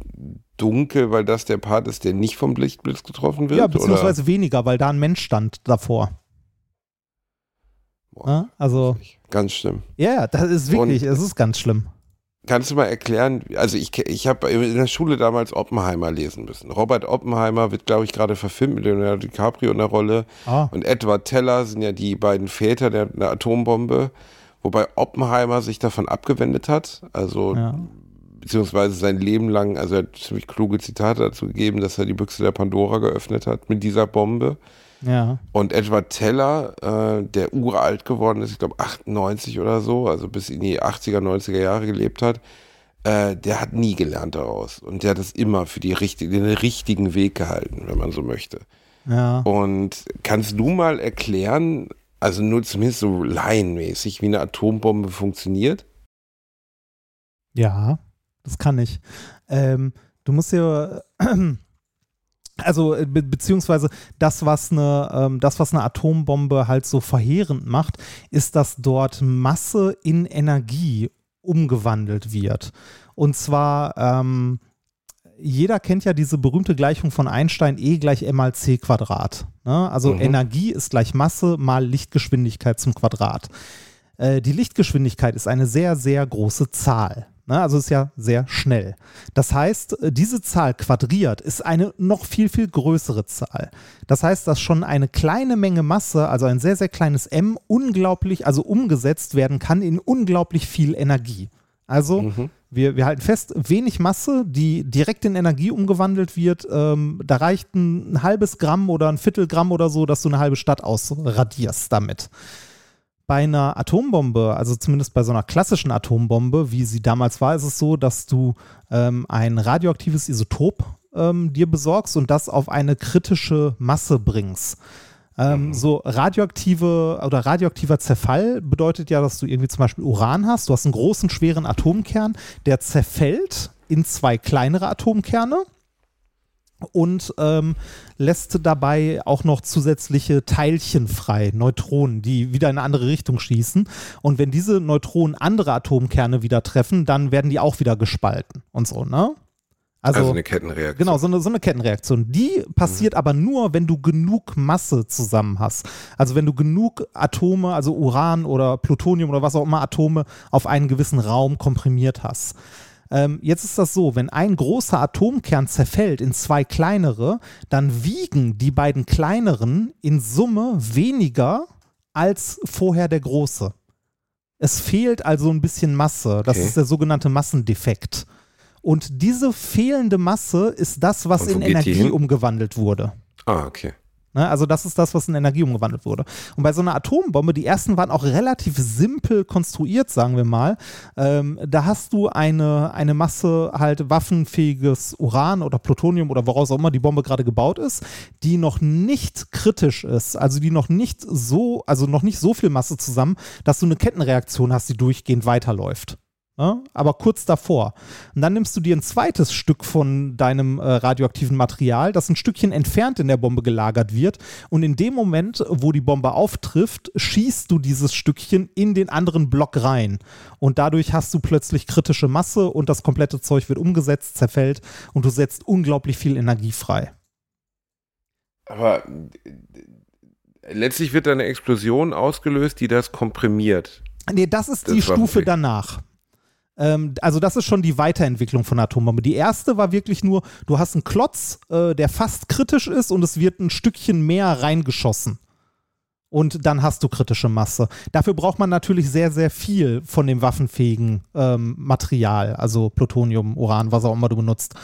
dunkel, weil das der Part ist, der nicht vom Lichtblitz getroffen wird?
ja,
oder?
beziehungsweise weniger, weil da ein Mensch stand davor.
Boah,
Ne? Also,
Ganz schlimm.
ja, ja, das ist wirklich,
Und-
es ist ganz schlimm.
Kannst du mal erklären, also ich, ich habe in der Schule damals Oppenheimer lesen müssen. Robert Oppenheimer wird, glaube ich, gerade verfilmt mit Leonardo DiCaprio in der Rolle.
Ah.
Und Edward Teller sind ja die beiden Väter der, der Atombombe, wobei Oppenheimer sich davon abgewendet hat. Also
Ja.
Beziehungsweise sein Leben lang, also er hat ziemlich kluge Zitate dazu gegeben, dass er die Büchse der Pandora geöffnet hat mit dieser Bombe.
Ja.
Und Edward Teller, äh, der uralt geworden ist, ich glaube 98 oder so, also bis in die 80er, 90er Jahre gelebt hat, äh, der hat nie gelernt daraus. Und der hat es immer für die richtige, den richtigen Weg gehalten, wenn man so möchte.
Ja.
Und kannst du mal erklären, also nur zumindest so laienmäßig, wie eine Atombombe funktioniert?
Ja, das kann ich. Ähm, du musst dir, Also be beziehungsweise das, was eine, ähm, das, was eine Atombombe halt so verheerend macht, ist, dass dort Masse in Energie umgewandelt wird. Und zwar, ähm, jeder kennt ja diese berühmte Gleichung von Einstein, E gleich m mal c Quadrat. Ne? Also
Mhm.
Energie ist gleich Masse mal Lichtgeschwindigkeit zum Quadrat. Äh, die Lichtgeschwindigkeit ist eine sehr, sehr große Zahl. Ne? Also ist ja sehr schnell. Das heißt, äh, diese Zahl quadriert ist eine noch viel, viel größere Zahl. Das heißt, dass schon eine kleine Menge Masse, also ein sehr, sehr kleines m, unglaublich, also umgesetzt werden kann in unglaublich viel Energie. Also wir, wir halten fest, wenig Masse, die direkt in Energie umgewandelt wird, ähm, da reicht ein, ein halbes Gramm oder ein Viertelgramm oder so, dass du eine halbe Stadt ausradierst damit. Bei einer Atombombe, also zumindest bei so einer klassischen Atombombe, wie sie damals war, ist es so, dass du ähm, ein radioaktives Isotop ähm, dir besorgst und das auf eine kritische Masse bringst. Ähm, So radioaktive oder radioaktiver Zerfall bedeutet ja, dass du irgendwie zum Beispiel Uran hast. Du hast einen großen, schweren Atomkern, der zerfällt in zwei kleinere Atomkerne und ähm, lässt dabei auch noch zusätzliche Teilchen frei, Neutronen, die wieder in eine andere Richtung schießen. Und wenn diese Neutronen andere Atomkerne wieder treffen, dann werden die auch wieder gespalten und so, ne?
Also, eine Kettenreaktion.
Genau, so eine, so eine Kettenreaktion. Die passiert aber nur, wenn du genug Masse zusammen hast. Also wenn du genug Atome, also Uran oder Plutonium oder was auch immer Atome auf einen gewissen Raum komprimiert hast. Ähm, jetzt ist das so, wenn ein großer Atomkern zerfällt in zwei kleinere, dann wiegen die beiden kleineren in Summe weniger als vorher der große. Es fehlt also ein bisschen Masse. Das
Okay.
ist der sogenannte Massendefekt. Und diese fehlende Masse ist das, was in Energie umgewandelt wurde.
Ah, okay.
Ne, also das ist das, was in Energie umgewandelt wurde. Und bei so einer Atombombe, die ersten waren auch relativ simpel konstruiert, sagen wir mal. Ähm, da hast du eine, eine Masse halt waffenfähiges Uran oder Plutonium oder woraus auch immer die Bombe gerade gebaut ist, die noch nicht kritisch ist, also die noch nicht so, also noch nicht so viel Masse zusammen, dass du eine Kettenreaktion hast, die durchgehend weiterläuft. Ne? Aber kurz davor. Und dann nimmst du dir ein zweites Stück von deinem äh, radioaktiven Material, das ein Stückchen entfernt in der Bombe gelagert wird. Und in dem Moment, wo die Bombe auftrifft, schießt du dieses Stückchen in den anderen Block rein. Und dadurch hast du plötzlich kritische Masse und das komplette Zeug wird umgesetzt, zerfällt und du setzt unglaublich viel Energie frei.
Aber äh, letztlich wird da eine Explosion ausgelöst, die das komprimiert.
Nee, das ist
Das
die Stufe
okay.
danach. Ähm, also das ist schon die Weiterentwicklung von Atombombe. Die erste war wirklich nur, du hast einen Klotz, äh, der fast kritisch ist und es wird ein Stückchen mehr reingeschossen. Und dann hast du kritische Masse. Dafür braucht man natürlich sehr, sehr viel von dem waffenfähigen ähm, Material, also Plutonium, Uran, was auch immer du benutzt.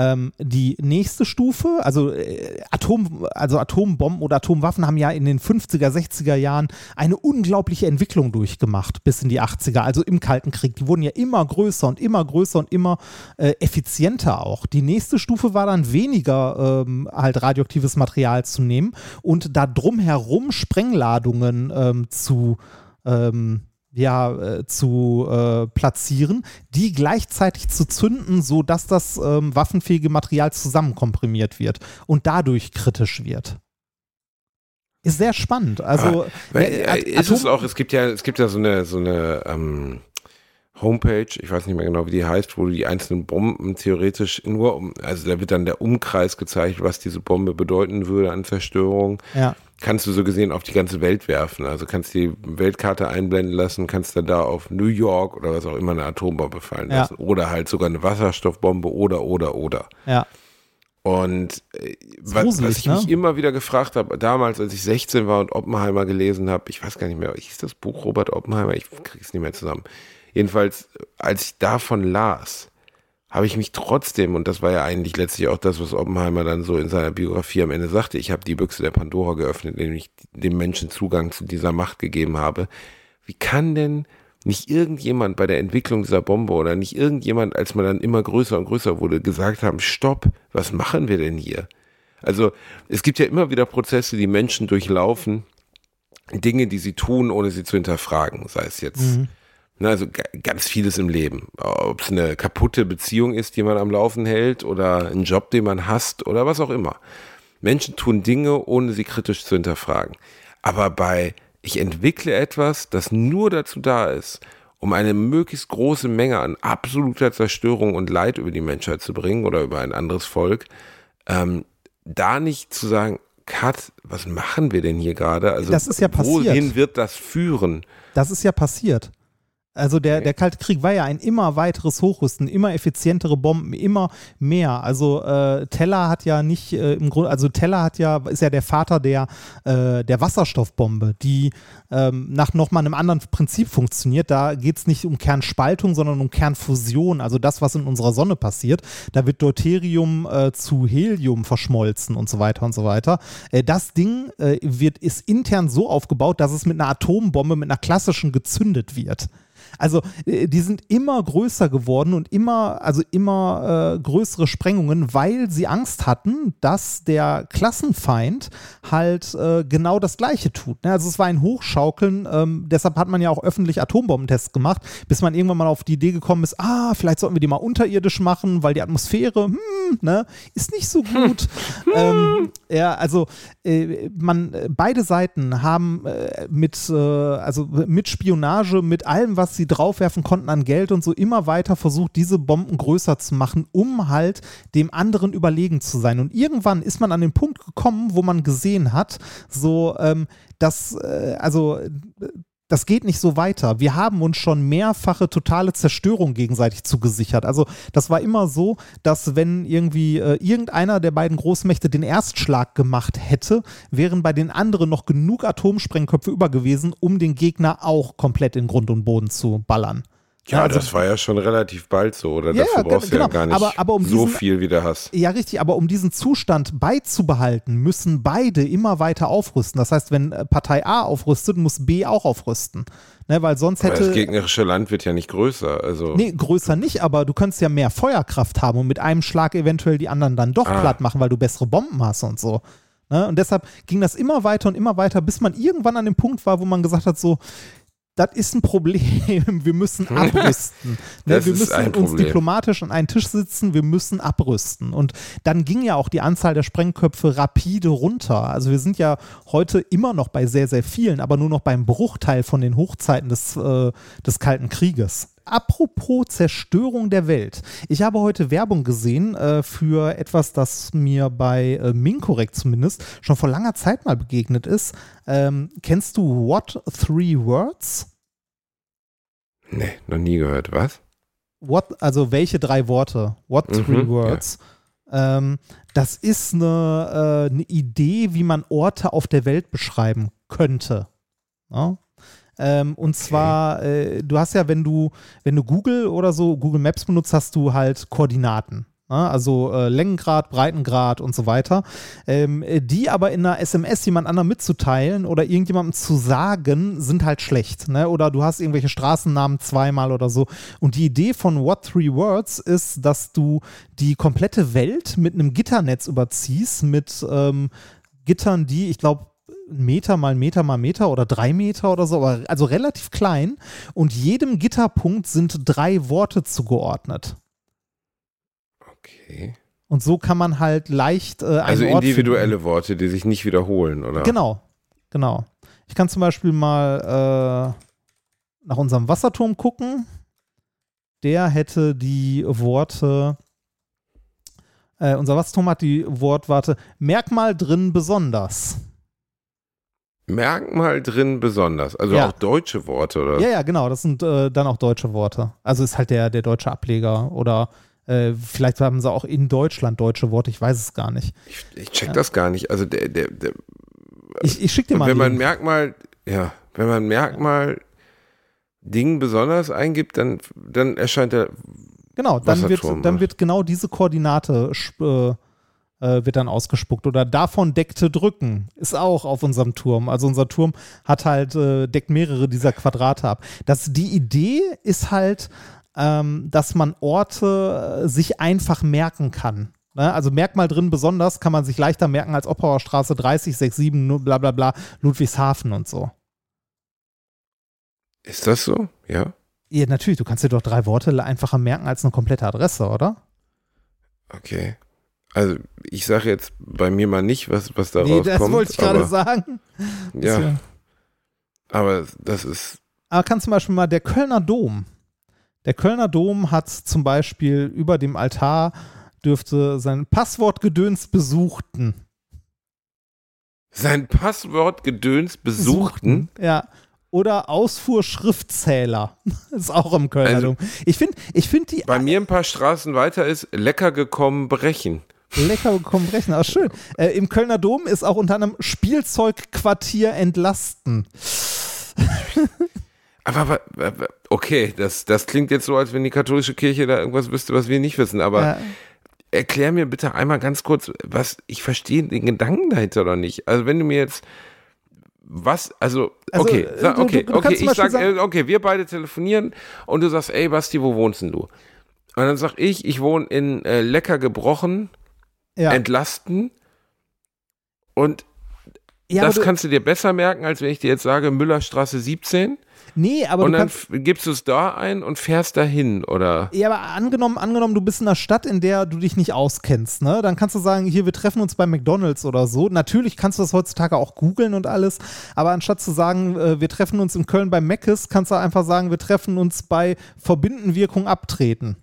Ähm, die nächste Stufe, also, äh, Atom, also Atombomben oder Atomwaffen haben ja in den 50er, 60er Jahren eine unglaubliche Entwicklung durchgemacht bis in die 80er, also im Kalten Krieg. Die wurden ja immer größer und immer größer und immer äh, effizienter auch. Die nächste Stufe war dann weniger ähm, halt radioaktives Material zu nehmen und da drumherum Sprengladungen ähm, zu ähm, ja, äh, zu äh, platzieren, die gleichzeitig zu zünden, sodass das ähm, waffenfähige Material zusammenkomprimiert wird und dadurch kritisch wird. Ist sehr spannend. Also
Weil,
äh,
äh, ist es auch, es gibt ja, es gibt ja so eine, so eine ähm, Homepage, ich weiß nicht mehr genau, wie die heißt, wo du die einzelnen Bomben theoretisch nur um, also da wird dann der Umkreis gezeigt, was diese Bombe bedeuten würde an Zerstörung.
ja.
Kannst du so gesehen auf die ganze Welt werfen. Also kannst die Weltkarte einblenden lassen, kannst dann da auf New York oder was auch immer eine Atombombe fallen
Ja.
lassen. Oder halt sogar eine Wasserstoffbombe oder, oder, oder.
Ja.
Und äh, was,
gruselig,
was ich
ne?
mich immer wieder gefragt habe, damals, als ich 16 war und Oppenheimer gelesen habe, ich weiß gar nicht mehr, hieß das Buch Robert Oppenheimer? Ich krieg's nicht mehr zusammen. Jedenfalls, als ich davon las, habe ich mich trotzdem, und das war ja eigentlich letztlich auch das, was Oppenheimer dann so in seiner Biografie am Ende sagte, ich habe die Büchse der Pandora geöffnet, indem ich dem Menschen Zugang zu dieser Macht gegeben habe. Wie kann denn nicht irgendjemand bei der Entwicklung dieser Bombe oder nicht irgendjemand, als man dann immer größer und größer wurde, gesagt haben, stopp, was machen wir denn hier? Also es gibt ja immer wieder Prozesse, die Menschen durchlaufen, Dinge, die sie tun, ohne sie zu hinterfragen. Sei es jetzt Ne, also ga- ganz vieles im Leben. Ob es eine kaputte Beziehung ist, die man am Laufen hält, oder ein Job, den man hasst, oder was auch immer. Menschen tun Dinge, ohne sie kritisch zu hinterfragen. Aber bei ich entwickle etwas, das nur dazu da ist, um eine möglichst große Menge an absoluter Zerstörung und Leid über die Menschheit zu bringen oder über ein anderes Volk, ähm, da nicht zu sagen, Kat, was machen wir denn hier gerade? Also
Das ist ja passiert.
wohin wird das führen?
Das ist ja passiert. Also der, der Kalte Krieg war ja ein immer weiteres Hochrüsten, immer effizientere Bomben, immer mehr. Also äh, Teller hat ja nicht äh, im Grunde, also Teller hat ja, ist ja der Vater der, äh, der Wasserstoffbombe, die ähm, nach nochmal einem anderen Prinzip funktioniert. Da geht es nicht um Kernspaltung, sondern um Kernfusion, also das, was in unserer Sonne passiert. Da wird Deuterium äh, zu Helium verschmolzen und so weiter und so weiter. Äh, das Ding äh, wird, ist intern so aufgebaut, dass es mit einer Atombombe, mit einer klassischen gezündet wird. Also äh, die sind immer größer geworden und immer, also immer äh, größere Sprengungen, weil sie Angst hatten, dass der Klassenfeind halt äh, genau das Gleiche tut. Ne? Also es war ein Hochschaukeln, ähm, deshalb hat man ja auch öffentlich Atombombentests gemacht, bis man irgendwann mal auf die Idee gekommen ist, ah, vielleicht sollten wir die mal unterirdisch machen, weil die Atmosphäre, hm, ne, ist nicht so gut. <laughs> ähm, ja, also äh, man, äh, beide Seiten haben äh, mit, also mit Spionage, mit allem, was sie draufwerfen konnten an Geld und so immer weiter versucht, diese Bomben größer zu machen, um halt dem anderen überlegen zu sein. Und irgendwann ist man an den Punkt gekommen, wo man gesehen hat, so, ähm, dass, äh, also äh, das geht nicht so weiter. Wir haben uns schon mehrfache totale Zerstörung gegenseitig zugesichert. Also das war immer so, dass wenn irgendwie äh, irgendeiner der beiden Großmächte den Erstschlag gemacht hätte, wären bei den anderen noch genug Atomsprengköpfe über gewesen, um den Gegner auch komplett in Grund und Boden zu ballern.
Ja,
also-
das war ja schon relativ bald so, oder?
Ja,
Dafür brauchst du
genau.
ja gar nicht
Aber- aber um
so
diesen-
viel wie du hast.
Ja, richtig, aber um diesen Zustand beizubehalten, müssen beide immer weiter aufrüsten. Das heißt, wenn äh, Partei A aufrüstet, muss B auch aufrüsten. Ne, weil sonst
Aber das
hätte.
gegnerische Land wird ja nicht größer. Also
Nee, größer nicht, aber du könntest ja mehr Feuerkraft haben und mit einem Schlag eventuell die anderen dann doch
Ah.
platt machen, weil du bessere Bomben hast und so. Ne? Und deshalb ging das immer weiter und immer weiter, bis man irgendwann an dem Punkt war, wo man gesagt hat, so, das ist ein Problem, wir müssen abrüsten. <laughs> ne? Wir müssen uns diplomatisch an einen Tisch sitzen, wir müssen abrüsten. Und dann ging ja auch die Anzahl der Sprengköpfe rapide runter. Also wir sind ja heute immer noch bei sehr, sehr vielen, aber nur noch beim Bruchteil von den Hochzeiten des, äh, des Kalten Krieges. Apropos Zerstörung der Welt. Ich habe heute Werbung gesehen äh, für etwas, das mir bei äh, Minkorrekt zumindest schon vor langer Zeit mal begegnet ist. Ähm, kennst du What Three Words?
nee, noch nie gehört. Was?
What, also welche drei Worte? What
Mhm,
Three Words? Ähm, das ist eine, äh, eine Idee, wie man Orte auf der Welt beschreiben könnte. Ja? Ähm, und zwar, äh, du hast ja, wenn du, wenn du Google oder so, Google Maps benutzt, hast du halt Koordinaten. Ja? Also äh, Längengrad, Breitengrad und so weiter. Ähm, äh, die aber in einer SMS jemand anderem mitzuteilen oder irgendjemandem zu sagen, sind halt schlecht. Ne? Oder du hast irgendwelche Straßennamen zweimal oder so. Und die Idee von What Three Words ist, dass du die komplette Welt mit einem Gitternetz überziehst, mit ähm, Gittern, die, ich glaube, Meter mal Meter mal Meter oder drei Meter oder so, aber also relativ klein. Und jedem Gitterpunkt sind drei Worte zugeordnet.
Okay.
Und so kann man halt leicht äh,
Also individuelle
finden.
Worte, die sich nicht wiederholen, oder?
Genau, genau. Ich kann zum Beispiel mal äh, nach unserem Wasserturm gucken. Der hätte die Worte, äh, unser Wasserturm hat die Wortwarte Merkmal drin besonders.
Merkmal drin besonders. Also
Ja.
auch deutsche Worte, oder?
Ja, ja, genau. Das sind äh, dann auch deutsche Worte. Also ist halt der, der deutsche Ableger oder äh, vielleicht haben sie auch in Deutschland deutsche Worte. Ich weiß es gar nicht.
Ich, ich check das gar nicht. Also der, der, der
Ich, ich schicke dir mal
wenn man. Merkmal, ja, wenn man Merkmal Ding besonders eingibt, dann, dann erscheint der
Genau, dann wird, dann wird genau diese Koordinate äh, äh, wird dann ausgespuckt. Oder davon deckte drücken ist auch auf unserem Turm. Also unser Turm hat halt, äh, deckt mehrere dieser Quadrate ab. Das, die Idee ist halt, ähm, dass man Orte äh, sich einfach merken kann. Ne? Also Merkmal drin besonders kann man sich leichter merken als Oppauer Straße 30, 67, nu- bla bla bla, Ludwigshafen und so.
Ist das so? Ja.
Ja, natürlich, du kannst dir doch drei Worte einfacher merken als eine komplette Adresse, oder?
Okay. Also ich sage jetzt bei mir mal nicht, was, was da
Nee,
rauskommt.
das wollte ich gerade sagen.
Ja, aber das ist,
Aber kann zum Beispiel mal der Kölner Dom. Der Kölner Dom hat zum Beispiel über dem Altar dürfte sein Passwortgedöns besuchten.
sein Passwortgedöns besuchten.
Ja. Oder Ausfuhrschriftzähler. <laughs> ist auch im Kölner
Also-
Dom. Ich finde ich find die
Bei mir ein paar Straßen weiter ist lecker gekommen brechen.
Lecker bekommen brechen. Aber schön. Äh, Im Kölner Dom ist auch unter anderem Spielzeugquartier entlasten.
Aber, aber, aber okay, das, das klingt jetzt so, als wenn die katholische Kirche da irgendwas wüsste, was wir nicht wissen. Aber
Ja.
erklär mir bitte einmal ganz kurz, was ich verstehe den Gedanken dahinter doch nicht. Also wenn du mir jetzt was, also,
Also,
okay,
äh,
sag, okay,
du- du
okay, ich sag,
sagen-
äh, okay, wir beide telefonieren und du sagst, ey Basti, wo wohnst denn du? Und dann sag ich, ich wohne in äh, Lecker gebrochen,
Ja,
entlasten und
ja
das
du,
kannst du dir besser merken, als wenn ich dir jetzt sage, Müllerstraße 17
nee, aber
und dann
kannst,
gibst du es da ein und fährst dahin, oder?
Ja, aber angenommen, angenommen, du bist in einer Stadt, in der du dich nicht auskennst, ne? Dann kannst du sagen, hier, wir treffen uns bei McDonalds oder so. Natürlich kannst du das heutzutage auch googeln und alles, aber anstatt zu sagen, äh, wir treffen uns in Köln bei Meckes, kannst du einfach sagen, wir treffen uns bei Verbindenwirkung abtreten.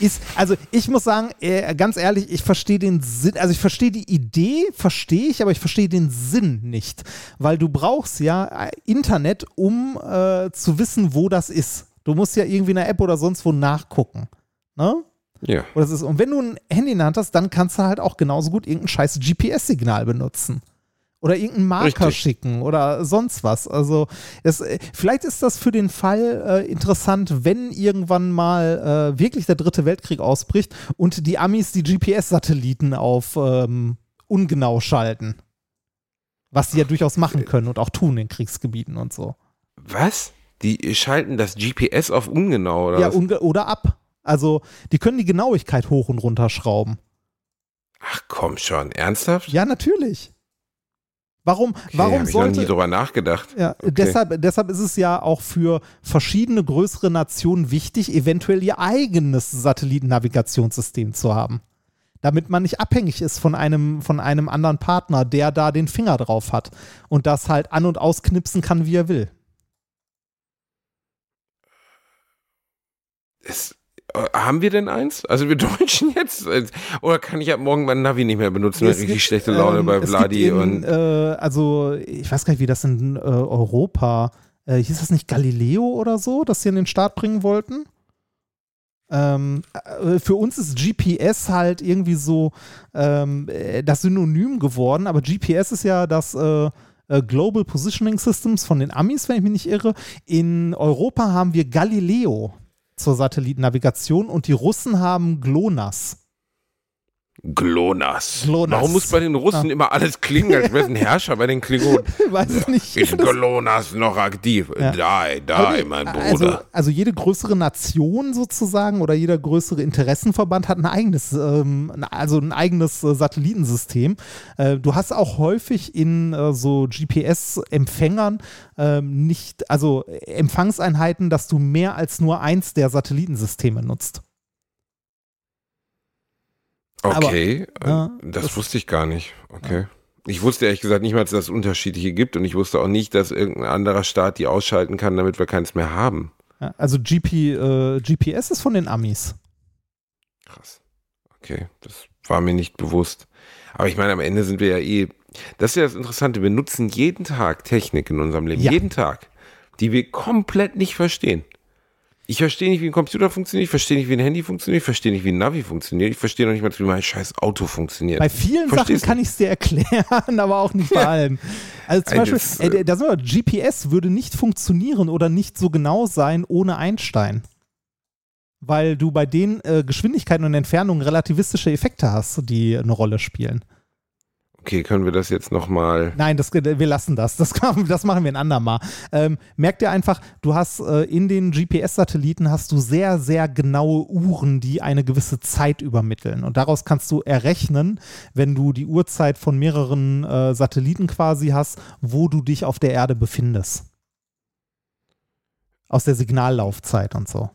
Ist, also ich muss sagen, äh, ganz ehrlich, ich verstehe den Sinn, also ich verstehe die Idee, verstehe ich, aber ich verstehe den Sinn nicht. Weil du brauchst ja äh, Internet, um äh, zu wissen, wo das ist. Du musst ja irgendwie in einer App oder sonst wo nachgucken. Ne?
Ja.
Ist, und wenn du ein Handy in der Hand hast, dann kannst du halt auch genauso gut irgendein scheiß GPS-Signal benutzen. Oder irgendeinen Marker
Richtig.
schicken oder sonst was. Also es, äh, vielleicht ist das für den Fall äh, interessant, wenn irgendwann mal äh, wirklich der dritte Weltkrieg ausbricht und die Amis die GPS-Satelliten auf ähm, ungenau schalten. Was sie ja durchaus machen können und auch tun in Kriegsgebieten und so.
Was? Die schalten das GPS auf ungenau, oder
ja,
was?
unge oder ab. Also die können die Genauigkeit hoch und runter schrauben.
Ach komm schon, ernsthaft?
Ja, natürlich. Warum,
Okay,
warum
hab ich noch nie
sollte.
drüber nachgedacht.
Ja,
Okay.
deshalb, deshalb ist es ja auch für verschiedene größere Nationen wichtig, eventuell ihr eigenes Satellitennavigationssystem zu haben. Damit man nicht abhängig ist von einem, von einem anderen Partner, der da den Finger drauf hat und das halt an- und ausknipsen kann, wie er will.
Es, haben wir denn eins? Also wir <laughs> Deutschen jetzt? Äh, Oder kann ich ab morgen mein Navi nicht mehr benutzen?
Es
richtig
gibt,
schlechte Laune
ähm,
bei Vladi
in,
und.
Äh, also, ich weiß gar nicht, wie das in äh, Europa. Äh, hieß das nicht Galileo oder so, das sie in den Start bringen wollten? Ähm, äh, für uns ist GPS halt irgendwie so ähm, äh, das Synonym geworden, aber GPS ist ja das äh, äh, Global Positioning Systems von den Amis, wenn ich mich nicht irre. In Europa haben wir Galileo zur Satellitennavigation und die Russen haben GLONASS.
GLONASS.
GLONASS.
Warum muss bei den Russen immer alles klingen, als wäre es ein Herrscher bei den Klingonen? <laughs>
weiß ich nicht.
Ist GLONASS noch aktiv?
Ja.
Die, die, mein
Also,
Bruder.
also jede größere Nation sozusagen oder jeder größere Interessenverband hat ein eigenes, ähm, also ein eigenes äh, Satellitensystem. Äh, du hast auch häufig in äh, so GPS-Empfängern ähm, nicht, also Empfangseinheiten, dass du mehr als nur eins der Satellitensysteme nutzt. Aber-
Okay, äh,
ja,
das,
das-
wusste ich gar nicht. Okay. Ich wusste ehrlich gesagt nicht mal, dass es unterschiedliche gibt und ich wusste auch nicht, dass irgendein anderer Staat die ausschalten kann, damit wir keins mehr haben.
Ja, also GP, äh, GPS ist von den Amis.
Krass. Okay, das war mir nicht bewusst. Aber ich meine, am Ende sind wir ja eh. Das ist ja das Interessante. Wir nutzen jeden Tag Technik in unserem Leben.
Ja.
Jeden Tag. Die wir komplett nicht verstehen. Ich verstehe nicht, wie ein Computer funktioniert. Ich verstehe nicht, wie ein Handy funktioniert. Ich verstehe nicht, wie ein Navi funktioniert. Ich verstehe noch nicht mal, wie mein scheiß Auto funktioniert.
Bei vielen
Verstehst
Sachen kann ich es dir erklären, <laughs> aber auch nicht bei allen. Also zum Beispiel,
das,
äh, da sind wir, GPS würde nicht funktionieren oder nicht so genau sein ohne Einstein. Weil du bei den äh, Geschwindigkeiten und Entfernungen relativistische Effekte hast, die eine Rolle spielen.
Okay, können wir das jetzt nochmal.
Nein, das, wir lassen das. Das, kann, das machen wir ein andermal. Ähm, merk dir einfach, du hast äh, in den GPS-Satelliten hast du sehr, sehr genaue Uhren, die eine gewisse Zeit übermitteln. Und daraus kannst du errechnen, wenn du die Uhrzeit von mehreren äh, Satelliten quasi hast, wo du dich auf der Erde befindest. Aus der Signallaufzeit und so.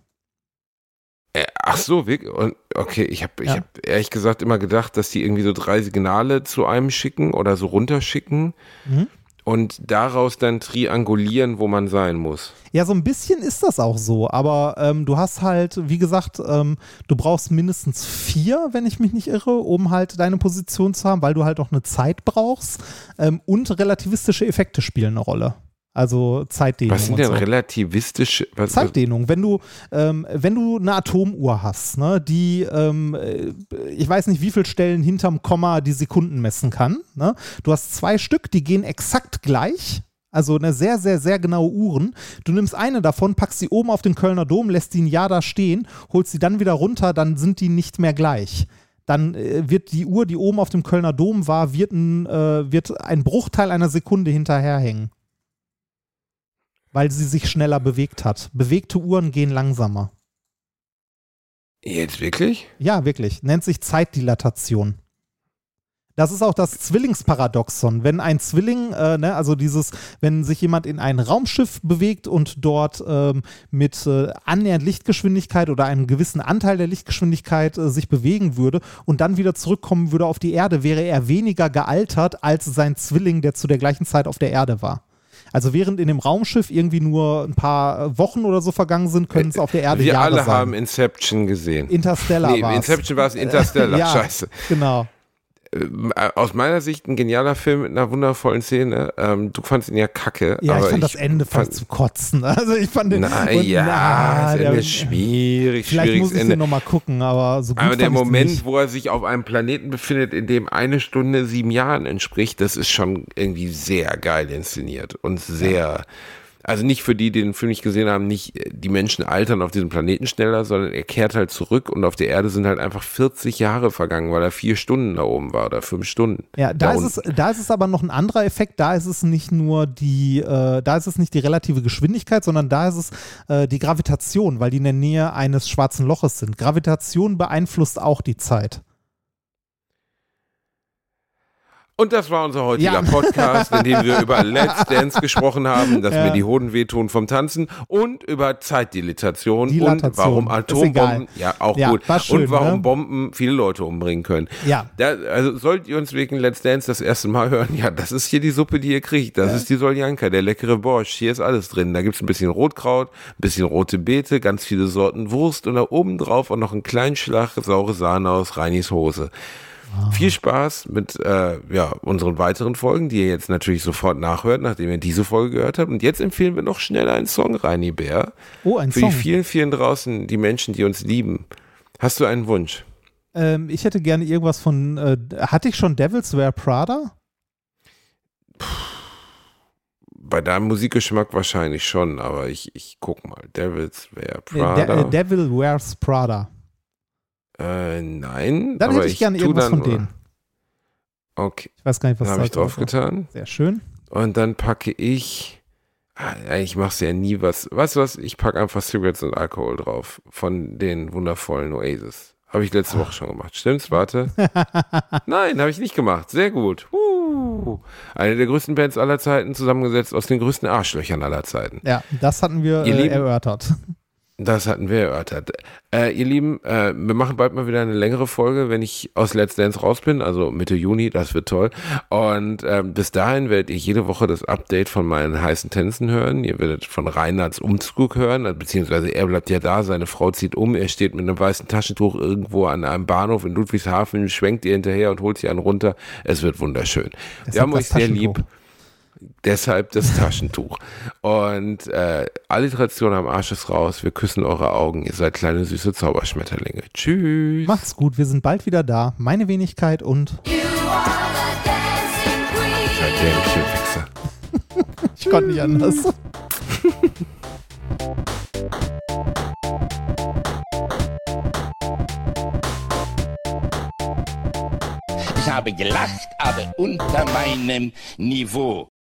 Äh, Ach so, wirklich? Und, okay, ich habe ich
Ja.
hab ehrlich gesagt immer gedacht, dass die irgendwie so drei Signale zu einem schicken oder so runterschicken
Mhm.
und daraus dann triangulieren, wo man sein muss.
Ja, so ein bisschen ist das auch so, aber ähm, du hast halt, wie gesagt, ähm, du brauchst mindestens vier, wenn ich mich nicht irre, um halt deine Position zu haben, weil du halt auch eine Zeit brauchst ähm, und relativistische Effekte spielen eine Rolle. Also Zeitdehnung.
Was sind denn
so.
relativistische? Was,
Zeitdehnung, wenn du, ähm, wenn du eine Atomuhr hast, ne, die, ähm, äh, ich weiß nicht, wie viele Stellen hinterm Komma die Sekunden messen kann. Ne? Du hast zwei Stück, die gehen exakt gleich. Also eine sehr, sehr, sehr genaue Uhren. Du nimmst eine davon, packst sie oben auf den Kölner Dom, lässt die ein Jahr da stehen, holst sie dann wieder runter, dann sind die nicht mehr gleich. Dann äh, wird die Uhr, die oben auf dem Kölner Dom war, wird ein, äh, wird ein Bruchteil einer Sekunde hinterherhängen weil sie sich schneller bewegt hat. Bewegte Uhren gehen langsamer.
Jetzt wirklich?
Ja, wirklich. Nennt sich Zeitdilatation. Das ist auch das Zwillingsparadoxon. Wenn ein Zwilling, äh, ne, also dieses, wenn sich jemand in ein Raumschiff bewegt und dort ähm, mit äh, annähernd Lichtgeschwindigkeit oder einem gewissen Anteil der Lichtgeschwindigkeit äh, sich bewegen würde und dann wieder zurückkommen würde auf die Erde, wäre er weniger gealtert als sein Zwilling, der zu der gleichen Zeit auf der Erde war. Also während in dem Raumschiff irgendwie nur ein paar Wochen oder so vergangen sind, können es auf der Erde
Wir
Jahre
alle
sein.
haben Inception gesehen.
Interstellar
nee,
war's.
Inception war es Interstellar. <laughs>
ja,
Scheiße.
Genau.
Ähm, äh, Aus meiner Sicht ein genialer Film mit einer wundervollen Szene. Ähm, du fandst ihn ja kacke.
Ja, ich fand das Ende fast zu kotzen. <laughs> Also ich fand den.
Na
und-
ja,
na,
ist
der-
Ende schwierig,
Vielleicht muss ich
Ende.
den nochmal gucken, aber so gut
Aber der
fand
Moment, wo er sich auf einem Planeten befindet, in dem eine Stunde sieben Jahren entspricht, das ist schon irgendwie sehr geil inszeniert und sehr. Also nicht für die, die den Film nicht gesehen haben, nicht äh, die Menschen altern auf diesem Planeten schneller, sondern er kehrt halt zurück und auf der Erde sind halt einfach 40 Jahre vergangen, weil er vier Stunden da oben war oder fünf Stunden.
Ja, da, ist
unten.
es, da ist es aber noch ein anderer Effekt. Da ist es nicht nur die, äh, da ist es nicht die relative Geschwindigkeit, sondern da ist es äh, die Gravitation, weil die in der Nähe eines schwarzen Loches sind. Gravitation beeinflusst auch die Zeit.
Und das war unser heutiger
Ja.
Podcast, in dem wir über Let's Dance gesprochen haben, dass
Ja.
mir die Hoden wehtun vom Tanzen und über Zeitdilatation und warum Atombomben, ja auch
Ja,
gut,
schön,
und warum
ne?
Bomben viele Leute umbringen können.
Ja.
Da, also sollt ihr uns wegen Let's Dance das erste Mal hören, ja, das ist hier die Suppe, die ihr kriegt. Das ist die Soljanka, der leckere Borsch. Hier ist alles drin. Da gibt's ein bisschen Rotkraut, ein bisschen rote Beete, ganz viele Sorten Wurst und da oben drauf auch noch einen kleinen Schlag saure Sahne aus Reinis Hose. Viel Spaß mit äh, ja, unseren weiteren Folgen, die ihr jetzt natürlich sofort nachhört, nachdem ihr diese Folge gehört habt. Und jetzt empfehlen wir noch schnell einen Song, Reini Bär.
Oh, ein
Für
Song.
die vielen, vielen draußen, die Menschen, die uns lieben. Hast du einen Wunsch?
Ähm, ich hätte gerne irgendwas von, äh, hatte ich schon Devils Wear Prada?
Bei deinem Musikgeschmack wahrscheinlich schon, aber ich, ich guck mal. Devils Wear
Nee,
Prada.
De äh, Devil Wears Prada.
Äh, nein.
Dann hätte ich gerne
tu
irgendwas von denen.
Okay,
Ich weiß gar nicht, was
habe ich
da drauf
drauf getan.
Sehr schön.
Und dann packe ich. Ah, Eigentlich machst du ja nie was. Weißt du was? Ich packe einfach Cigarettes und Alkohol drauf. Von den wundervollen Oasis. Habe ich letzte Woche schon gemacht. Stimmt's? Warte. <laughs> Nein, habe ich nicht gemacht. Sehr gut. Uh. Eine der größten Bands aller Zeiten, zusammengesetzt aus den größten Arschlöchern aller Zeiten.
Ja, das hatten wir äh,
Lieben-
erörtert.
Das hatten wir erörtert. Äh, ihr Lieben, äh, wir machen bald mal wieder eine längere Folge, wenn ich aus Let's Dance raus bin, also Mitte Juni, das wird toll. Und ähm, bis dahin werdet ihr jede Woche das Update von meinen heißen Tänzen hören. Ihr werdet von Reinhards Umzug hören, beziehungsweise er bleibt ja da, seine Frau zieht um, er steht mit einem weißen Taschentuch irgendwo an einem Bahnhof in Ludwigshafen, schwenkt ihr hinterher und holt sie einen runter. Es wird wunderschön. wir
Deshalb
haben
das
euch sehr lieb. Deshalb das Taschentuch. Und äh, Alliteration am Arsch ist raus. Wir küssen eure Augen. Ihr seid kleine süße Zauberschmetterlinge. Tschüss.
Macht's gut, wir sind bald wieder da. Meine Wenigkeit und
Seid dämliche Wichser.
ich konnte nicht anders.
Ich habe gelacht, aber unter meinem Niveau.